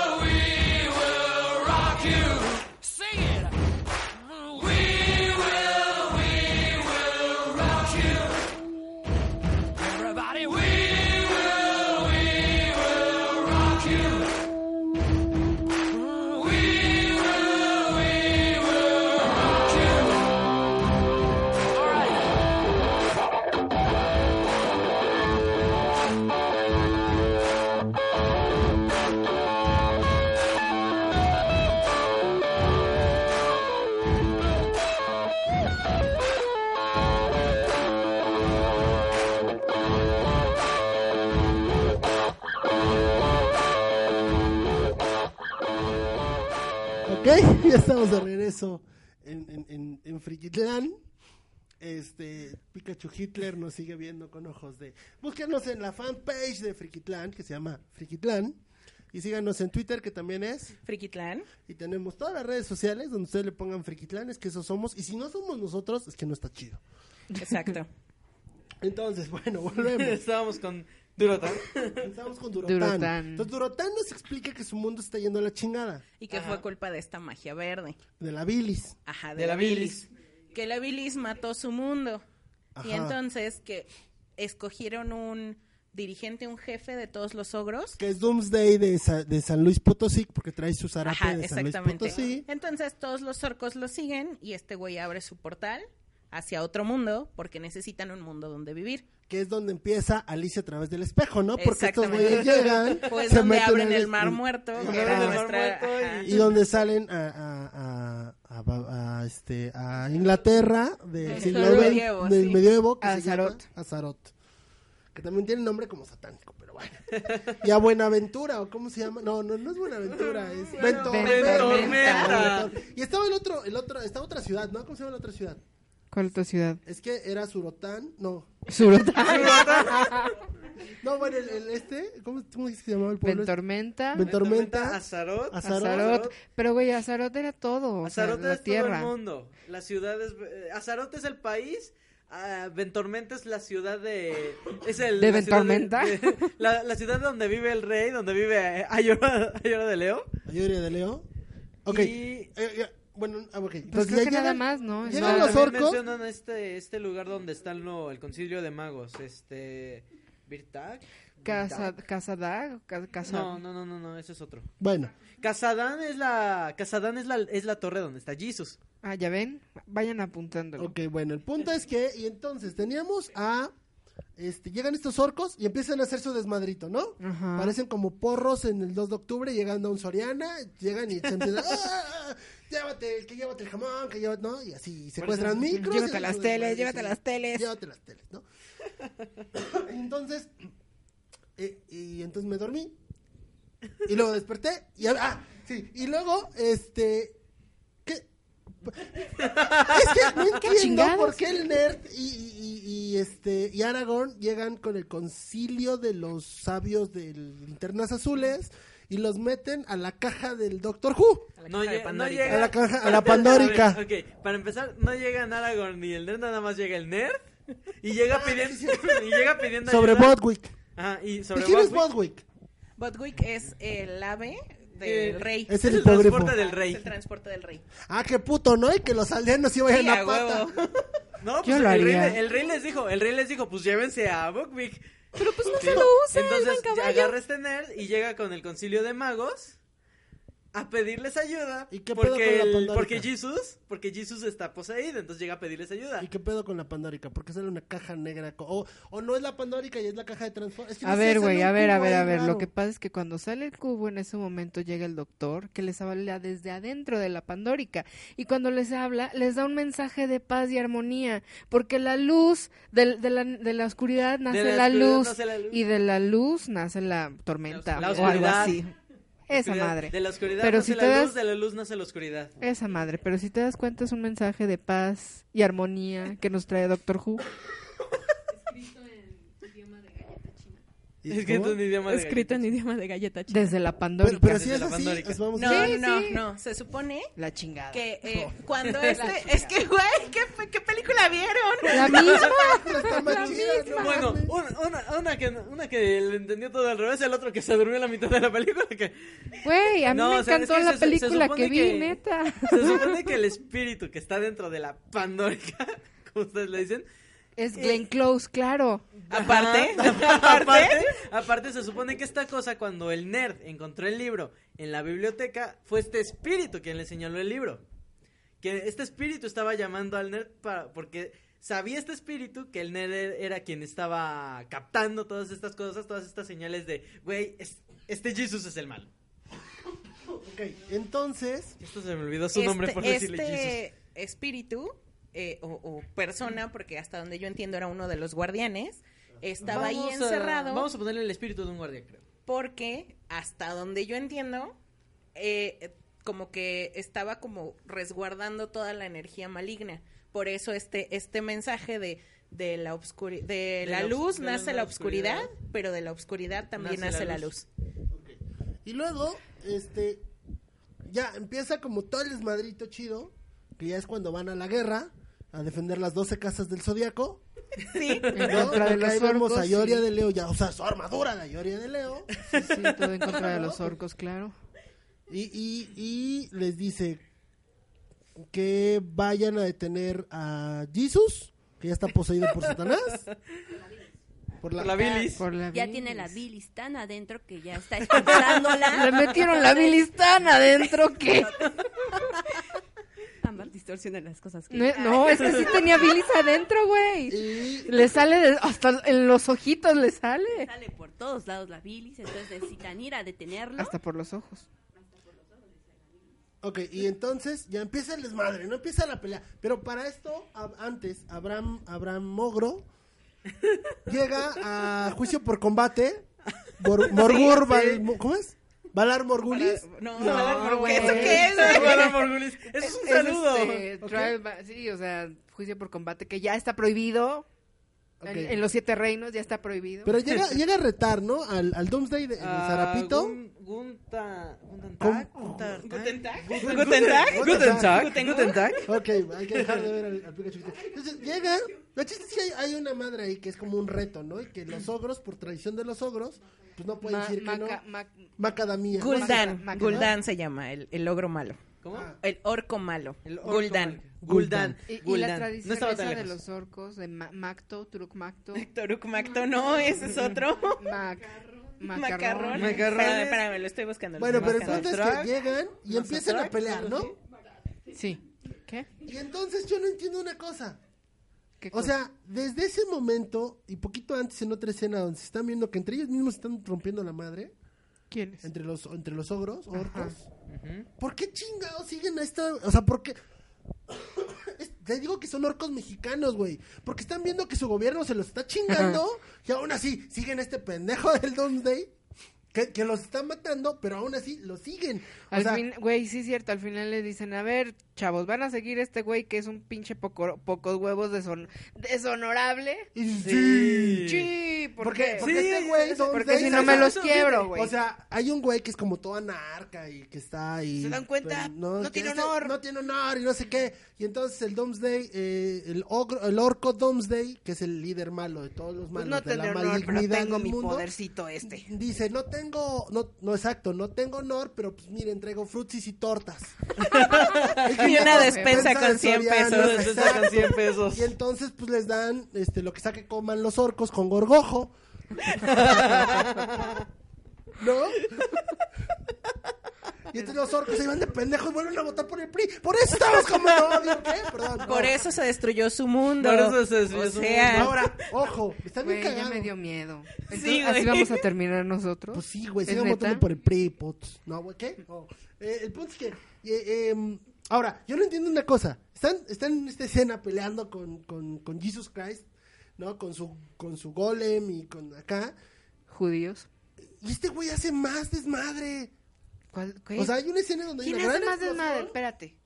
ya estamos de regreso en, en, en, en Frikitlán. Este, Pikachu Hitler nos sigue viendo con ojos de... Búsquenos en la fanpage de Frikitlán, que se llama Frikitlán. Y síganos en Twitter, que también es. Frikitlán. Y tenemos todas las redes sociales donde ustedes le pongan Frikitlán, es que eso somos. Y si no somos nosotros, es que no está chido. Exacto. [laughs] Entonces, bueno, [laughs] volvemos. Estábamos con Duro tan. [laughs] Estamos con Durotán. Durotán. Entonces, Durotán nos explica que su mundo está yendo a la chingada. Y que fue culpa de esta magia verde. De la bilis. Ajá, de, De la la bilis. Que la bilis mató su mundo. Y entonces que escogieron un dirigente, un jefe de todos los ogros. Que es Doomsday de, Sa- de San Luis Potosí, porque trae su zarape Ajá, de San Luis exactamente. Potosí. Entonces todos los orcos lo siguen y este güey abre su portal hacia otro mundo porque necesitan un mundo donde vivir. Que es donde empieza Alicia a través del espejo, ¿no? Porque estos güeyes llegan. [laughs] Pues se donde meten abren en el mar muerto. y- que era el mar nuestra- muerto ajá. Y donde salen a, a, a, a- a, este, a Inglaterra del Del siglo medievo, XX, del sí. medievo, que A se llama. Azaroth. que también tiene nombre como satánico, pero bueno. Y a Buenaventura, o cómo se llama, no, no, no es Buenaventura, es Vento- Ventormenta. Y estaba el otro, el otro, estaba otra ciudad, ¿no? ¿Cómo se llama la otra ciudad? ¿Cuál otra ciudad? Es que era Surotán, no. Surotán. [laughs] No, bueno, el, el este, ¿cómo, cómo se llamaba el pueblo? Ventormenta. Ventormenta. Azarot. Azarot. Azarot. Pero, güey, Azarot era todo. O sea, Azarot la es tierra. todo el mundo. La ciudad es... eh, Azarot es el país. ah, Ventormenta es la ciudad de... Es el, ¿De la ciudad Ventormenta? de- la, la ciudad donde vive el rey, donde vive eh, Ayora, Ayora de Leo. Ayoria de Leo. Ok. Y- Eh, ya, bueno, ah, ok. Pues Entonces creo ya que nada llegan- más, ¿no? llegan No, los orcos. mencionan este, este lugar donde está lo- el concilio de magos. Este... ¿Birtag? Casa, ¿Birtag? Casadag. Ca- Casa... No, no, no, no, no, ese es otro. Bueno, Casadán es la... Casadán es la, es la torre donde está Jesus. Ah, ya ven. Vayan apuntándolo. ok, bueno, el punto es que, y entonces teníamos a, este, llegan estos orcos y empiezan a hacer su desmadrito, ¿no? Ajá. Parecen como porros en el 2 de octubre llegando a un Soriana, llegan y se empiezan, [laughs] ¡Ah! Llévate, que llévate el jamón, que llévate, ¿no? Y así secuestran micros. Llévate y las teles, desmadre, llévate sí. las teles. Llévate las teles, ¿no? [coughs] entonces, eh, y entonces me dormí. Y luego desperté y ah, sí, y luego este ¿qué? Es que no [laughs] entiendo por qué el nerd y, y- este y Aragorn llegan con el concilio de los sabios de linternas azules y los meten a la caja del Doctor Who, No, caja de no llega... a la caja, a la Pandórica. A ver, ok, para empezar, no llega Aragorn ni el nerd, nada más llega el nerd. Y llega pidiendo, [laughs] y llega pidiendo Sobre ayuda. Bodwick. Ajá, y ¿Y sobre quién es Bodwick. Bodwick? Botwick es el ave del Eh, rey. Es el el hipogrifo. transporte del Es rey. el transporte del rey. Ah, qué puto, ¿no? Y que los aldeanos sí vayan Sí, a a pata. huevo. [laughs] No, pues el rey, el rey les dijo, el rey les dijo, pues llévense a Bodwick. Pero pues no se lo usa, Entonces caballo. agarra este nerd y llega con el concilio de magos a pedirles ayuda. ¿Y qué pedo porque, con la porque Jesus, porque Jesus está poseído, entonces llega a pedirles ayuda. ¿Y qué pedo con la Pandórica? Porque sale una caja negra. co- O, o no es la Pandórica y es la caja de transformación. Es que A no sé, ver, güey, a ver, a ver, a ver. Lo que pasa es que cuando sale el cubo, en ese momento llega el doctor que les habla desde adentro de la Pandórica. Y cuando les habla, les da un mensaje de paz y armonía. Porque la luz, del- de, la, de la oscuridad nace la la, oscuridad luz. nace la luz. Y de la luz nace la tormenta. La o algo oscuridad. así. Esa Oscuridad. madre. De la oscuridad Pero nace si la te luz, das- de la luz nace la oscuridad. Esa madre. Pero si te das cuenta, es un mensaje de paz y armonía que nos trae Doctor Who. ¿Y Escrito en idioma de Escrito en galletas. idioma de galleta china. Desde la Pero, Pandórica. pero si Desde es la así, es- vamos No, a Sí, no, sí. no. Se supone La chingada. que eh, cuando [laughs] este... Es que, güey, ¿qué, ¿qué película vieron? La misma. [laughs] Chida, ¿no? Bueno, una, una, una que, una que le entendió todo al revés, el otro que se durmió a la mitad de la película. Que Güey, a mí No, me o sea, es encantó que la se- se- se película supone que vi, que- neta. se supone que el espíritu que está dentro de la Pandórica, como ustedes le dicen, Es Glenn Close, claro. Aparte, [laughs] [laughs] aparte, aparte, aparte se supone que esta cosa cuando el nerd encontró el libro en la biblioteca fue este espíritu quien le señaló el libro. Que este espíritu estaba llamando al nerd para porque sabía este espíritu que el nerd era quien estaba captando todas estas cosas, todas estas señales de, güey, es- este Jesus es el malo. Ok, entonces, Esto se me olvidó su nombre por decirle Jesus. este espíritu eh, o, o persona, porque hasta donde yo entiendo era uno de los guardianes, estaba ahí a- encerrado vamos a ponerle el espíritu de un guardia, creo. porque hasta donde yo entiendo, eh, como que estaba como resguardando toda la energía maligna. Por eso este, este mensaje de, de la obscuri- de, De la luz la nace la oscuridad. obscuridad, pero de la obscuridad también Nace nace, la la luz. luz. y luego, este, ya empieza como todo el desmadrito chido, que ya es cuando van a la guerra, a defender las 12 casas del Zodíaco. Sí. En ¿no? [laughs] contra de los orcos. a Yoria sí. de Leo ya usar su armadura de Yoria de Leo. Sí, sí, todo en contra de los orcos, claro. Y, y, y les dice que vayan a detener a Jesus, que ya está poseído por Satanás. Por Por la bilis. Por la Ya bilis. tiene la bilis tan adentro que ya está expulsándola. Le metieron la bilistana adentro, ¿qué? [laughs] Ambas distorsionan las cosas. que- No, no, es que sí tenía bilis adentro, güey. Y Le sale, de- hasta en los ojitos le sale. Sale por todos lados la bilis, entonces necesitan ir a detenerlo. Hasta por los ojos. Ok, y entonces ya empieza el desmadre, no empieza la pelea. Pero para esto, antes, Abraham, Abraham Mogro llega a juicio por combate. [laughs] Val- ¿cómo es? Valar Morgulis. No, No, no, güey. ¿eso qué es? Hola, Morgulis. Eso es un saludo. este, trial by- sí, o sea, juicio por combate que ya está prohibido. Ok. En, en los siete reinos ya está prohibido. Pero llega, [laughs] llega a retar, ¿no? Al, al Doomsday de, Zarapito. Gun- Gunta. ¿Guten Tag? Guten- ¿Guten Tag? Guten Tag. Guten Guten Tag. Ok, hay que dejar de ver al, al Pikachu. Entonces llega. La chiste es que hay, hay una madre ahí que es como un reto, ¿no? Y que los ogros, por tradición de los ogros, pues no pueden Ma- decir que maca- no. ma- Macadamia. Gul'dan, Gul'dan se llama, el, el ogro malo. ¿Cómo? Ah. El orco malo. El orco Gul'dan. mal. Gul'dan. y, y la Gul'dan. tradición No esa de los orcos, de Ma- Macto, Turuk Macto, [laughs] Toruk Macto, no, ese es otro. [laughs] Mac, Macarrón. macarrón. Espérame, espérame, lo estoy buscando. Bueno, pero el punto es que llegan y Los empiezan a pelear, ¿no? Sí. ¿Qué? Y entonces yo no entiendo una cosa. ¿Qué O sea, desde ese momento y poquito antes en otra escena donde se están viendo que entre ellos mismos están rompiendo la madre, ¿quiénes? entre los entre los ogros, orcos. ¿Por qué chingados siguen a esta, o sea, por qué [coughs] te digo que son orcos mexicanos, güey, porque están viendo que su gobierno se los está chingando y aún así siguen a este pendejo [laughs] del Doomsday que, que los está matando, pero aún así lo siguen. Al sea, fin, güey, sí es cierto, al final le dicen, a ver, chavos, van a seguir este güey que es un pinche poco, pocos huevos deson deshonorable. y- Sí. Sí, ¿por Porque, qué? porque Sí, este güey, Porque si no me los quiebro, güey. O sea, hay un güey que es como toda narca y que está ahí. ¿Se dan cuenta? pero No que tiene este honor. No tiene honor y no sé qué. Y entonces el Doomsday, eh, el, ogro- el orco Doomsday, que es el líder malo de todos los Pues malos no de la honor, pero malignidad tengo del mi mundo, podercito este. Dice, no tengo, no, no exacto, no tengo honor, pero pues miren, traigo frutsis y tortas. [laughs] Y una despensa con 100 Soriana, pesos. Entonces te sacan 100 pesos. Y entonces pues les dan este lo que sea que coman los orcos con gorgojo. [laughs] ¿No? [laughs] Y entonces los orcos se iban de pendejos y vuelven a votar por el PRI. Por eso estamos [laughs] como odio, ¿qué? Perdón. no. Por eso se destruyó su mundo. Por eso se destruyó o su sea, Ahora, ojo, están bien Güey, ya cagados. me dio miedo. Entonces, Sí, así vamos a [laughs] terminar nosotros. Pues sí, güey, ¿Es sigan neta? votando por el PRI. No, güey, ¿qué? Eh, el punto es que, eh, em, ahora, yo no entiendo una cosa. Están, están en esta escena peleando con, con, con Jesus Christ, ¿no? Con su, con su golem y con acá. Judíos. Y este güey hace más desmadre. ¿Cuál, qué? O sea, hay una escena donde hay ¿Quién una hace gran más desmadre? explosión. Espérate.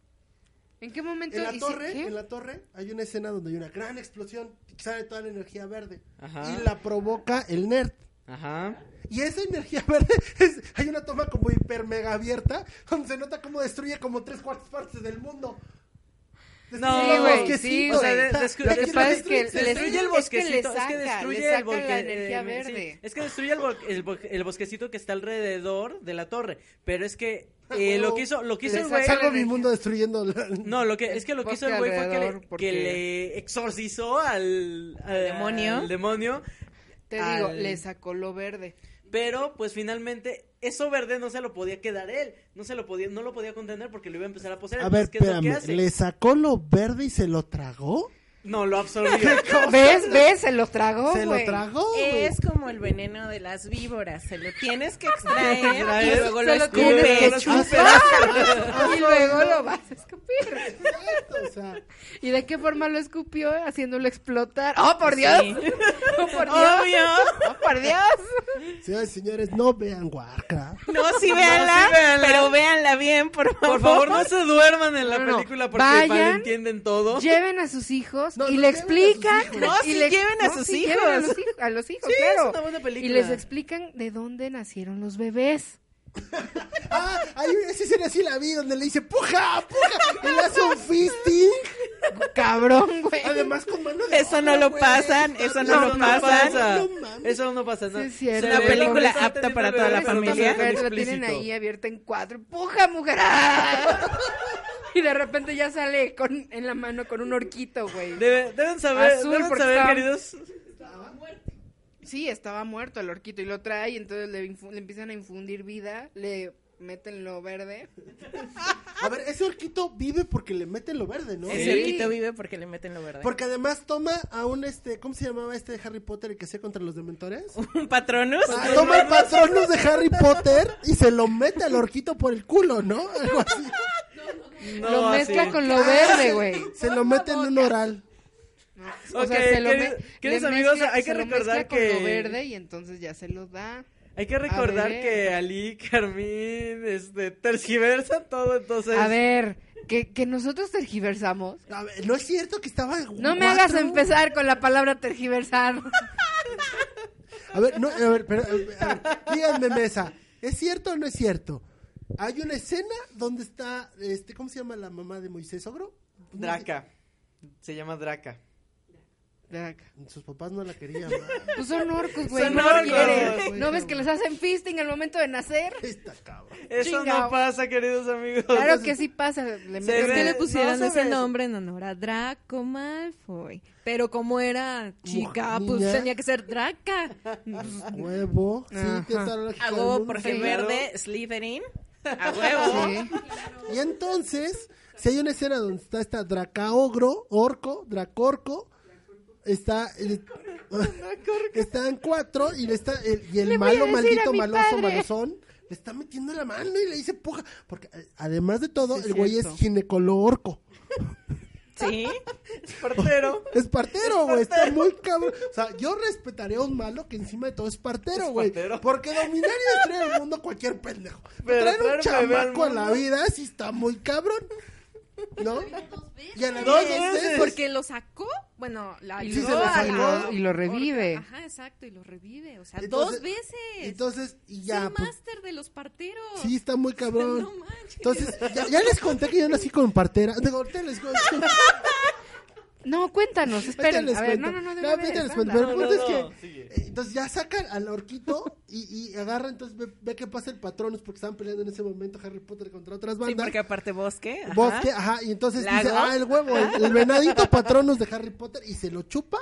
¿En qué momento En la hice- torre, qué? en la torre, hay una escena donde hay una gran explosión y sale toda la energía verde. Ajá. Y la provoca el nerd. Ajá. Y esa energía [laughs] verde, es- hay una toma como hiper mega abierta, donde se nota cómo destruye como tres cuartas partes del mundo. No, Sí, güey, bosquecitos. sí, O sea, Lo que destruye- pasa es que destruye el bosquecito, es que destruye el la bosque- energía verde. sí, es que destruye el, bo- el bo- el bosquecito que está alrededor de la torre, pero es que [laughs] eh, lo que hizo, lo que hizo el güey, Salvo la mi mundo destruyendo. la- no, lo que es que lo que hizo el güey fue que le, alrededor, porque- que le exorcizó al, al- demonio. al demonio, Te digo, le sacó lo verde. pero pues finalmente eso verde no se lo podía quedar él, no se lo podía, no lo podía contener porque lo iba a empezar a poseer. A ver, entonces, ¿qué es lo que espérame, hace? ¿le sacó lo verde y se lo tragó? No, lo [laughs] absorbió. ¿Ves? ¿Ves? Se lo tragó, ¿Se lo tragó? es como el veneno de las víboras. Se lo tienes que [laughs] extraer y luego lo lo tienes que escupes. chupar. y luego lo vas a escupir. Exacto, o sea, ¿Y de qué forma lo escupió? Haciéndolo explotar. ¡Oh, por Dios! Sí. ¡Oh, por Dios! Obvio. ¡Oh, por Dios! señores y señores, no vean Warcraft. No, sí, véanla, sí, véanla. pero véanla bien, por favor. Por favor, no se duerman en la película porque vayan, mal entienden todo. Lleven a sus hijos No, y no le explican. No, [laughs] y sí le- lleven a sus sí hijos. lleven a los, hij- a los hijos, Sí, claro. es una buena película. Y les explican de dónde nacieron los bebés. [laughs] Ah, hay una escena así la vi donde le dice puja, puja, y le hace un fisting. Cabrón, güey. Además con mano de Eso no lo güey. pasan, eso no lo pasan. Eso no pasa. No. Sí, es cierto. Se Es una película apta para toda la familia. lo tienen ahí abierta en cuatro. ¡Puja, mujer! [laughs] Y de repente ya sale con, en la mano con un horquito, güey. Debe- deben saber, Azul, deben saber queridos. Sí, estaba muerto el horquito y lo trae y entonces le, empiezan a infundir vida, le meten lo verde. A ver, ese orquito vive porque le meten lo verde, ¿no? Ese Sí. orquito vive porque le meten lo verde. Porque además toma a un este, ¿cómo se llamaba este de Harry Potter el que hacía contra los dementores? [laughs] Un patronus. Ah, toma el patronus de Harry Potter y se lo mete al orquito por el culo, ¿no? Algo así. [laughs] No, lo mezcla así. con lo verde, güey. Se lo mete en un oral. [laughs] O Ok, sea, se lo me- amigos, mezcla- hay que recordar con que- lo verde y entonces ya se lo da. Hay que recordar que Ali, Carmín, este, tergiversa todo, entonces... A ver, que, que nosotros tergiversamos. A ver, no es cierto que estaba. No me hagas empezar con la palabra tergiversar. [laughs] A ver, no, a ver, pero, a ver, díganme, mesa. ¿Es cierto o no es cierto? Hay una escena donde está, este, ¿cómo se llama la mamá de Moisés Ogro? Draca. Se llama Draca. Sus papás no la querían. [laughs] Pues son orcos, güey. Son no orcos, ¿No ves que les hacen fisting al momento de nacer? Esta cabrón. Eso Chingao. no pasa, queridos amigos. Claro que sí pasa. Le Se ve- que le pusieron se ese nombre en honor a Draco Malfoy. Pero como era chica, Mujer, pues niña. tenía que ser Draca. Huevo. Sí, la lógica A huevo, porque Sí. verde, Slytherin. A huevo. Sí. Y entonces, si hay una escena donde está esta Dracaogro, Orco, Dracorco, está el- están cuatro y le está el, y el Le malo maldito maloso padre. malosón le está metiendo la mano y le dice puja porque eh, además de todo Sí, es el güey es cierto. ginecólogo orco [laughs] Sí. [laughs] Partero. es partero güey está muy cabrón o sea yo respetaría a un malo que encima de todo es partero Es güey porque dominar y destruir el mundo cualquier pendejo Pero traer un chamaco a la vida sí está muy cabrón [laughs] ¿no? Y a las Dos dos veces. veces. Porque lo sacó, bueno, la Y ayudó se lo a sacó. la- Y lo revive. Ajá, exacto, y lo revive. O sea, Entonces- dos veces. Entonces, y es ya, el pues, máster de los parteros. sí, está muy cabrón. [laughs] No manches. Entonces, ya, ya les conté que yo nací con partera. Digo, ahorita les cuento. [laughs] No, cuéntanos, ahorita esperen. les A ver, cuento. no, no, no, de No, ahorita les cuento. Pero el punto No, es no, que, sigue. eh, entonces ya sacan al orquito y, y agarra, entonces ve, ve que pasa el patronus porque estaban peleando en ese momento Harry Potter contra otras Sí, bandas. porque aparte bosque. ajá. Bosque, ajá, y entonces dice, Lago. ah, el huevo, el, el venadito patronus de Harry Potter y se lo chupa.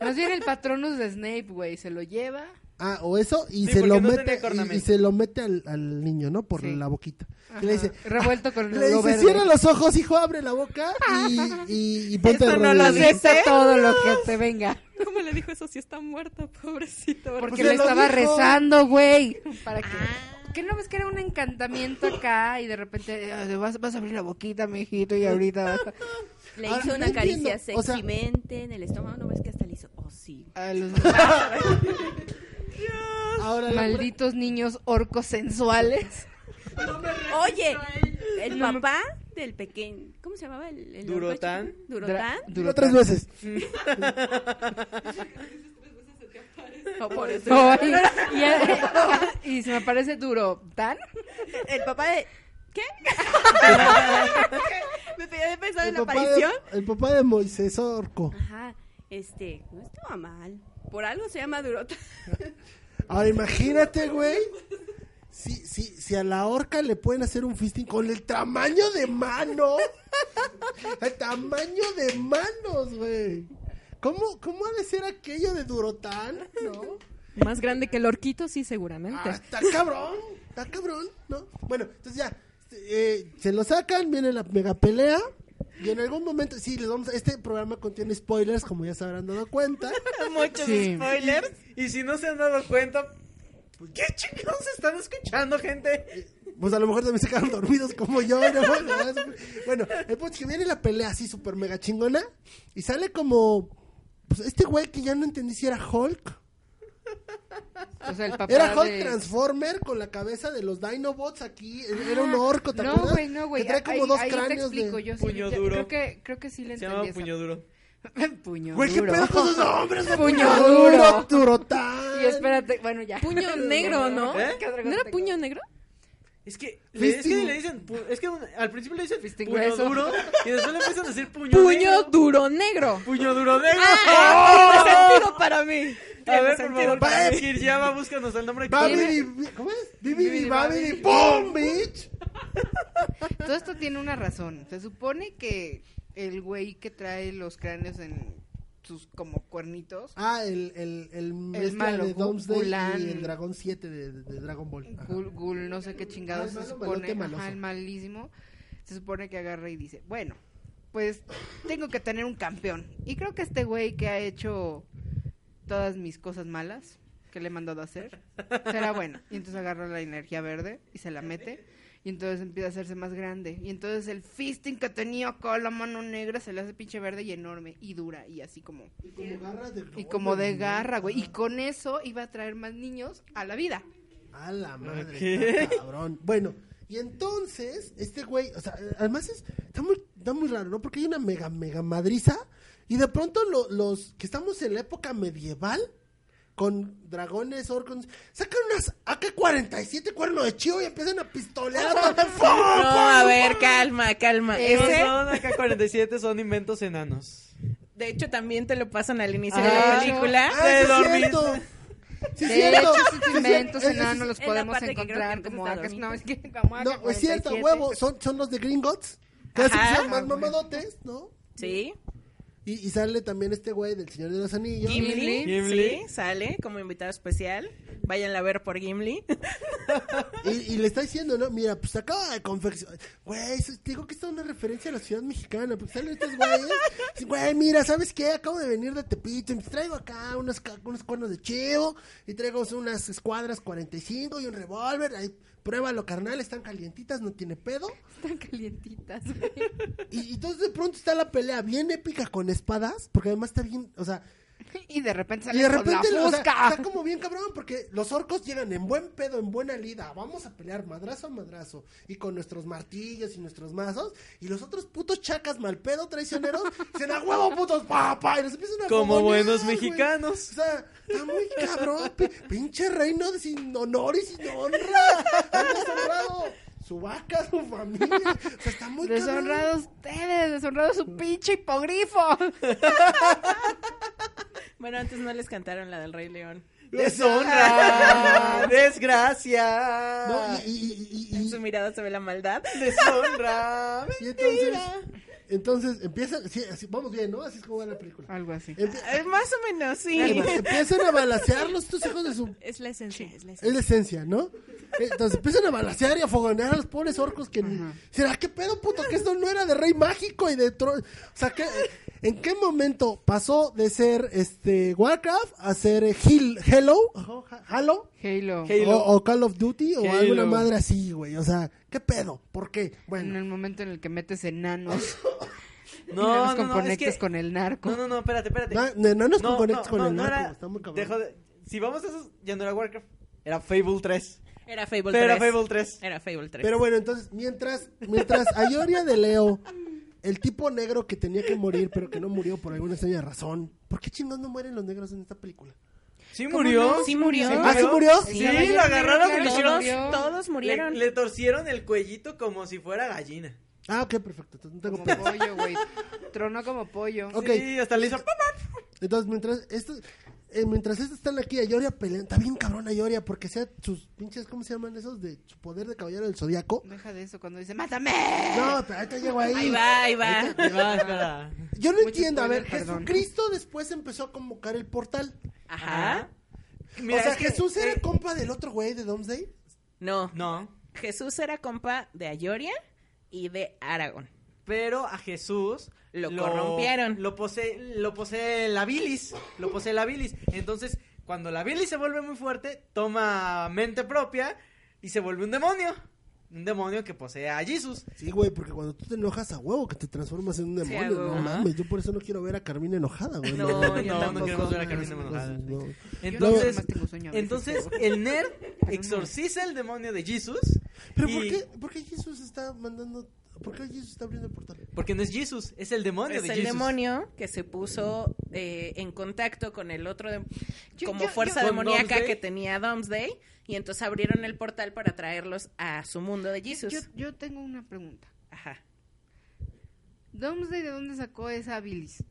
Más bien el patronus de Snape, güey, se lo lleva. Ah, o eso, y Sí, se lo no mete, y, cornamenta. y se lo mete al, al niño, ¿no? Por Sí. la boquita. Y le dice, Revuelto con le lo dice, verde. cierra los ojos, hijo, abre la boca y, y, y ponte de no lo rodillas". dice. Acepta todo lo que te venga. [laughs] ¿Cómo le dijo eso si está muerta, pobrecito? Porque Pues le estaba dijo. rezando, güey. Para que. Ah. ¿Qué no ves que era un encantamiento acá y de repente "Ah, vas, vas a abrir la boquita, mijito, y ahorita vas a... Le Ahora, hizo no una caricia entiendo, o sea- en el estómago. ¿No ves que hasta le hizo? Oh, sí. a los [laughs] Ahora la malditos niños orcos sensuales. Oye, el No me- papá del pequeño. ¿Cómo se llamaba el, el Durotán. Durotán. Duro tres veces. [laughs] Oh, por eso. [laughs] Ay, y, y se me parece duro. ¿Tan? El papá de. ¿Qué? [laughs] Me pedía pensado en la de, aparición. el papá de Moisés Orco. Ajá. Este, no estaba mal. Por algo se llama Durotán. [laughs] Ahora imagínate, güey. Si, si, si a la orca le pueden hacer un fisting con el tamaño de mano. El tamaño de manos, güey. ¿Cómo, ¿Cómo ha de ser aquello de Durotán? ¿No? Más grande que el orquito, sí, seguramente. Ah, está cabrón, está cabrón, ¿no? Bueno, entonces ya, eh, se lo sacan, viene la mega pelea. Y en algún momento, sí, les vamos a- este programa contiene spoilers, como ya se habrán dado cuenta. [laughs] Muchos Sí. spoilers. Y si no se han dado cuenta, pues, ¿qué chingados están escuchando, gente? Pues a lo mejor también se quedaron dormidos como yo. ¿no? [laughs] Bueno, el punto es que viene la pelea así súper mega chingona. Y sale como. Pues este güey que ya no entendí si era Hulk. O sea, el papá Era Hulk de... Transformer con la cabeza de los Dinobots aquí. Era un orco, ¿te No, güey, no, güey. Que trae como ahí- dos ahí te cráneos explico, de. yo sí, Puño ya- duro. Creo que, creo que sí le Se entendí llama esa. puño duro. [laughs] puño Güey, ¿qué duro. pedo con sus nombres? [laughs] güey? Puño duro. Durotán. Y espérate, bueno, ya. Puño [laughs] negro, ¿no? ¿Eh? ¿Qué otra ¿No era tengo? puño negro? Es que, le, es que le dicen, es que un- al principio le dicen Fisting puño duro y después le empiezan a decir puño Puño negro. duro negro. Puño duro negro. ¡Ah! [laughs] Tiene sentido para mí. a ver, por favor, para mí. Kiryama, búscanos el nombre. Babidi, ¿cómo es? Bibidi, babidi, boom, bitch. Todo esto tiene una razón. Se supone que el güey que trae los cráneos en sus como cuernitos, Ah, el, el, el, mezcla malo, de Gulan. y el Dragón 7 de, de- Dragon Ball. Gul, Gul, no sé qué chingados Ah, el se supone, ajá, el malísimo, se supone que agarra y dice, bueno, pues tengo que tener un campeón. Y creo que este güey que ha hecho todas mis cosas malas que le he mandado a hacer, será bueno. Y entonces agarra la energía verde y se la mete. Y entonces empieza a hacerse más grande. Y entonces el fisting que tenía acá la mano negra se le hace pinche verde y enorme y dura y así como Y como garras de y como de garra, güey. Y con eso iba a traer más niños a la vida. A la madre, Ok. está cabrón. Bueno, y entonces, este güey, o sea, además es, está muy, está muy raro, ¿no? Porque hay una mega, mega madriza, y de pronto lo- los que estamos en la época medieval, con dragones, orcos, sacan unas AK-47 cuerno de chivo y empiezan a pistolear a todo- ¡Pum, [laughs] No, pum, a ver, calma, calma. No Ese, son AK-47, son inventos enanos. de hecho, también te lo pasan al inicio Ah, de la de película. Ah, es dormir. cierto. Sí, es De cierto. hecho, esos inventos enanos los podemos que que encontrar empieza como. No, es que como No, AK-47. es cierto, huevo, son, son los de Gringotts, que hacen Ajá. que sean más mamadotes, ¿no? Sí. Y, y sale también este güey del Señor de los Anillos. Gimli, Gimli. sí, sale como invitado especial. Váyanla a ver por Gimli. [laughs] Y, y le está diciendo, ¿no? Mira, pues acaba de confeccionar. Güey, digo que esto es una referencia a la ciudad mexicana. Porque salen estos güeyes. Güey, mira, ¿sabes qué? Acabo de venir de Tepito. Y traigo acá unos, ca- unos cuernos de chivo. Y traigo unas escuadras 45 y un revólver. Ahí, pruébalo, carnal. Están calientitas, no tiene pedo. Están calientitas, [laughs] güey. Y, y entonces de pronto está la pelea bien épica con espadas. Porque además está bien, o sea, [laughs] Y de repente Y sale de con repente la o sea, está como bien cabrón porque los orcos llegan en buen pedo, en buena lida. Vamos a pelear madrazo a madrazo. Y con nuestros martillos y nuestros mazos. Y los otros putos chacas mal pedo traicioneros [laughs] se a huevo putos papá. Y los empiezan a Como buenos sea, O sea, está muy cabrón. pi- pinche reino de sin honor y sin honra. Han deshonrado su vaca, su familia. O sea, está muy cabrón. Deshonrados ustedes, deshonrado su pinche hipogrifo. [laughs] Bueno, antes no les cantaron la del Rey León. ¡Deshonra! ¡Desgracia! No, y, y- y- y- En su mirada se ve la maldad. ¡Deshonra! [laughs] y entonces, entonces empieza, sí, así, vamos bien, ¿no? Así es como va la película. Algo así. Empie- Eh, Más o menos, sí. empiezan a balasearlos estos hijos de su Es la esencia, es la es esencia. la esencia, ¿no? Entonces empiezan a balasear y a fogonear a los pobres orcos que será qué pedo puto que esto no era de rey mágico y de tro... o sea que en qué momento pasó de ser este Warcraft a ser eh, Hil- Hello, Halo Halo. Halo. o, o Call of Duty o Halo. alguna madre así, güey, o sea, qué pedo, ¿por qué? En Bueno, el momento en el que metes enanos [laughs] y No, los no, no, es que... con el narco. No, no, no, espérate, espérate. no, no, no nos conectes con el no narco, era- está muy cabrón. dejo de- Si vamos a esos, ya no era Warcraft. Era Fable 3. Era Fable Pero 3. era Fable 3. Era Fable 3. Pero bueno, entonces, mientras, mientras Ayoria de Leo, el tipo negro que tenía que morir, pero que no murió por alguna extraña razón. ¿Por qué chingados no mueren los negros en esta película? ¿Sí ¿Cómo murió? no? Sí murió. ¿Ah, sí murió? Sí, lo agarraron y claro, le hicieron... murió. Todos murieron. Le, le torcieron el cuellito como si fuera gallina. Ah, ok, perfecto. Entonces no tengo Como pollo, güey. Tronó como pollo. Sí, hasta le hizo... Entonces, mientras estos, eh, mientras estos están aquí, Ayoria pelean. Está bien cabrón Ayoria, porque sea sus pinches, ¿cómo se llaman esos? De su poder de caballero del zodiaco. Deja de eso cuando dice, ¡mátame! No, pero ahorita llego ahí. Ahí va, ahí va. Ahí va, espera. Yo no Mucho entiendo. A ver, perdón. Jesucristo después empezó a convocar el portal. Ajá. Mira, o sea, es que- Jesús era eh, compa del otro güey de Domesday. No. No. Jesús era compa de Ayoria y de Aragón. Pero a Jesús Lo corrompieron. Lo posee, lo posee la bilis. Lo posee la bilis. Entonces, cuando la bilis se vuelve muy fuerte, toma mente propia y se vuelve un demonio. Un demonio que posee a Jesús. Sí, güey, porque cuando tú te enojas a huevo que te transformas en un Sí, demonio, no mames, yo por eso no quiero ver a Carmina enojada, güey. No, No, yo no, tampoco. queremos ver a Carmina No, enojada. no. Entonces, sueño entonces el nerd exorciza el demonio de Jesús. Pero y- ¿por qué, ¿por qué Jesús está mandando, por qué Jesús está abriendo el portal? Porque no es Jesús, es el demonio Es de el Jesús. demonio que se puso eh, en contacto con el otro de- Yo- como yo- fuerza yo- demoníaca que tenía Domesday y entonces abrieron el portal para traerlos a su mundo de Jesus. Yo, yo tengo una pregunta. Ajá. ¿Domesday de dónde sacó esa bilis?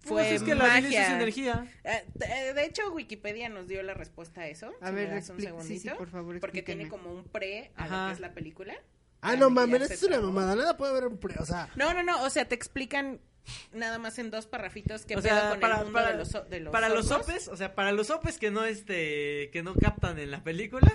Fue Pues es que la bilis magia. es energía. Eh, de de hecho, Wikipedia nos dio la respuesta a eso. A Si ver, me das un sí, segundito. sí, por favor, Porque tiene como un pre a lo Ajá. que es la película. Ah, no que mames, es una mamada, nada puede haber un pre, o sea, No, no, no, o sea, te explican nada más en dos parrafitos O sea, con para, el mundo para- de los, o- de los para los orcos. opes, o sea, para los opes que no este que no captan en la película,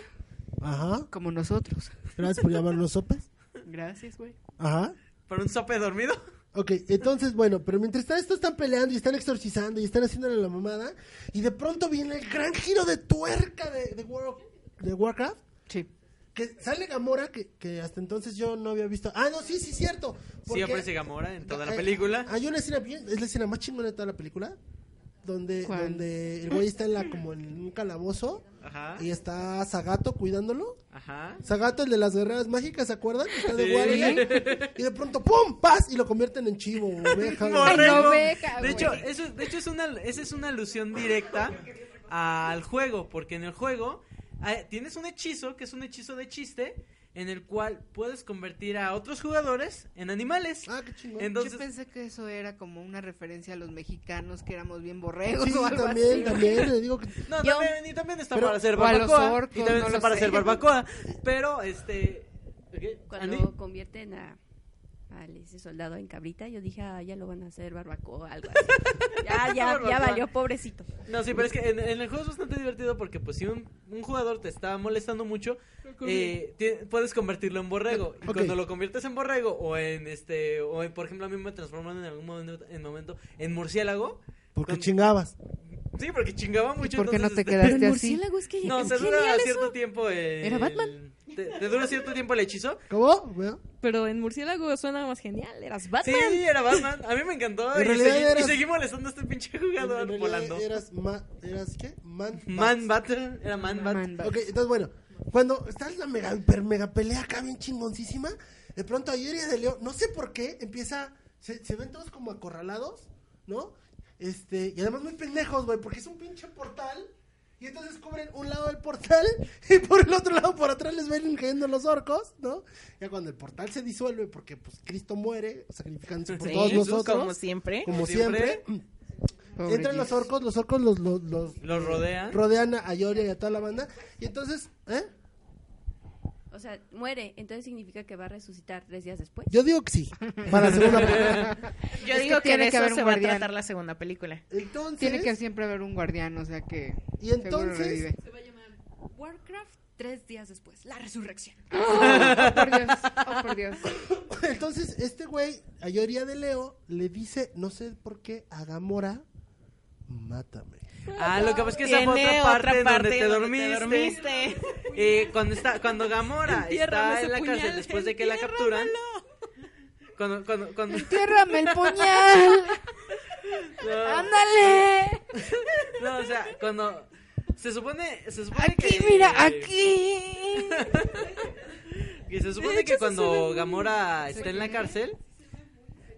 ajá, Como nosotros. gracias por llamarnos sopes, Gracias, güey. ajá. para un sope dormido. Ok, entonces, bueno, pero mientras está- estos están peleando y están exorcizando y están haciéndole la mamada, y de pronto viene el gran giro de tuerca de, de, War- de Warcraft, Sí. Que sale Gamora, que, que hasta entonces yo no había visto. Ah, no, sí, sí, cierto. Sí aparece Gamora en toda la Hay- película. Hay una escena bien, es la escena más chingona de toda la película. Donde, ¿Cuál? donde el güey está en la, como en un calabozo Ajá. y está Zagato cuidándolo. Ajá. Zagato, el de las guerreras mágicas, ¿se acuerdan? Que Está de Sí. guardia. [laughs] Y de pronto, ¡pum! ¡Paz! Y lo convierten en chivo oveja. [laughs] no, oveja, de hecho, eso, de hecho es una, esa es una alusión directa al juego, porque en el juego tienes un hechizo que es un hechizo de chiste en el cual puedes convertir a otros jugadores en animales. Ah, qué chingón. Entonces, Yo pensé que eso era como una referencia a los mexicanos, que éramos bien borregos Sí, o algo también, así. también. Le digo que no, Yo- también, y también está Pero- para hacer o a los barbacoa. orcos, y también no está lo para sé. hacer barbacoa. Pero, este... Cuando ¿Andy? convierten a, al ese soldado en cabrita, yo dije, ah, ya lo van a hacer barbacoa, algo así. [laughs] ya, ya, ya valió, pobrecito. No, sí, pero es que en, en el juego es bastante divertido porque pues si un, un jugador te está molestando mucho, eh, puedes convertirlo en borrego. Y cuando lo conviertes en borrego o en este, o en, por ejemplo a mí me transforman en algún momento en, momento en murciélago. porque chingabas. Sí, porque chingaba mucho. por qué no te este, quedaste así? murciélago es que No, se dura eso. cierto tiempo el... Era Batman. Te, te dura cierto tiempo el hechizo. ¿Cómo? Pero en murciélago suena más genial. Eras Batman. Sí, era Batman. A mí me encantó. En Y realidad y seguí molestando a este pinche En jugador realidad volando. Eras, ma- eras ¿qué? Man. Man Battle. Era Man Bat. Man, Ok, entonces bueno, cuando está la mega, hiper mega pelea acá bien chingoncísima, de pronto ayer de Leo, no sé por qué, empieza, se, se ven todos como acorralados, ¿no? Este, y además muy pendejos, güey, porque es un pinche portal, y entonces cubren un lado del portal, [laughs] y por el otro lado, por atrás, les ven cayendo los orcos, ¿no? Ya cuando el portal se disuelve, porque pues Cristo muere, sacrificándose por Sí, todos Jesús, nosotros, como siempre. como siempre. siempre, [clears throat] Pobre entran los orcos, los orcos los, los, los, Los rodean. rodean a Yoria y a toda la banda, y entonces, ¿eh? O sea, muere, entonces significa que va a resucitar tres días después. Yo digo que sí, para hacer una [laughs] película. Yo Es digo que que, tiene de que eso haber un se va a tratar la segunda película. Entonces, Tiene que siempre haber un guardián, o sea que y entonces. Se va a llamar Warcraft tres días después. La resurrección. [laughs] Oh, por Dios, oh, por Dios. [coughs] entonces este güey, a de Leo, le dice, no sé por qué, a Gamora, mátame. Ah, lo que pasa es que esa fue otra parte, otra donde te donde dormiste. dormiste. Eh, cuando está, cuando Gamora [laughs] está en la cárcel puñal, después de que la capturan. Cuando, cuando, cuando, Entiérrame el [laughs] puñal. no, Ándale. no, o sea, cuando se supone, se supone Aquí, que, mira, aquí. [laughs] que se supone que cuando Gamora está en la cárcel,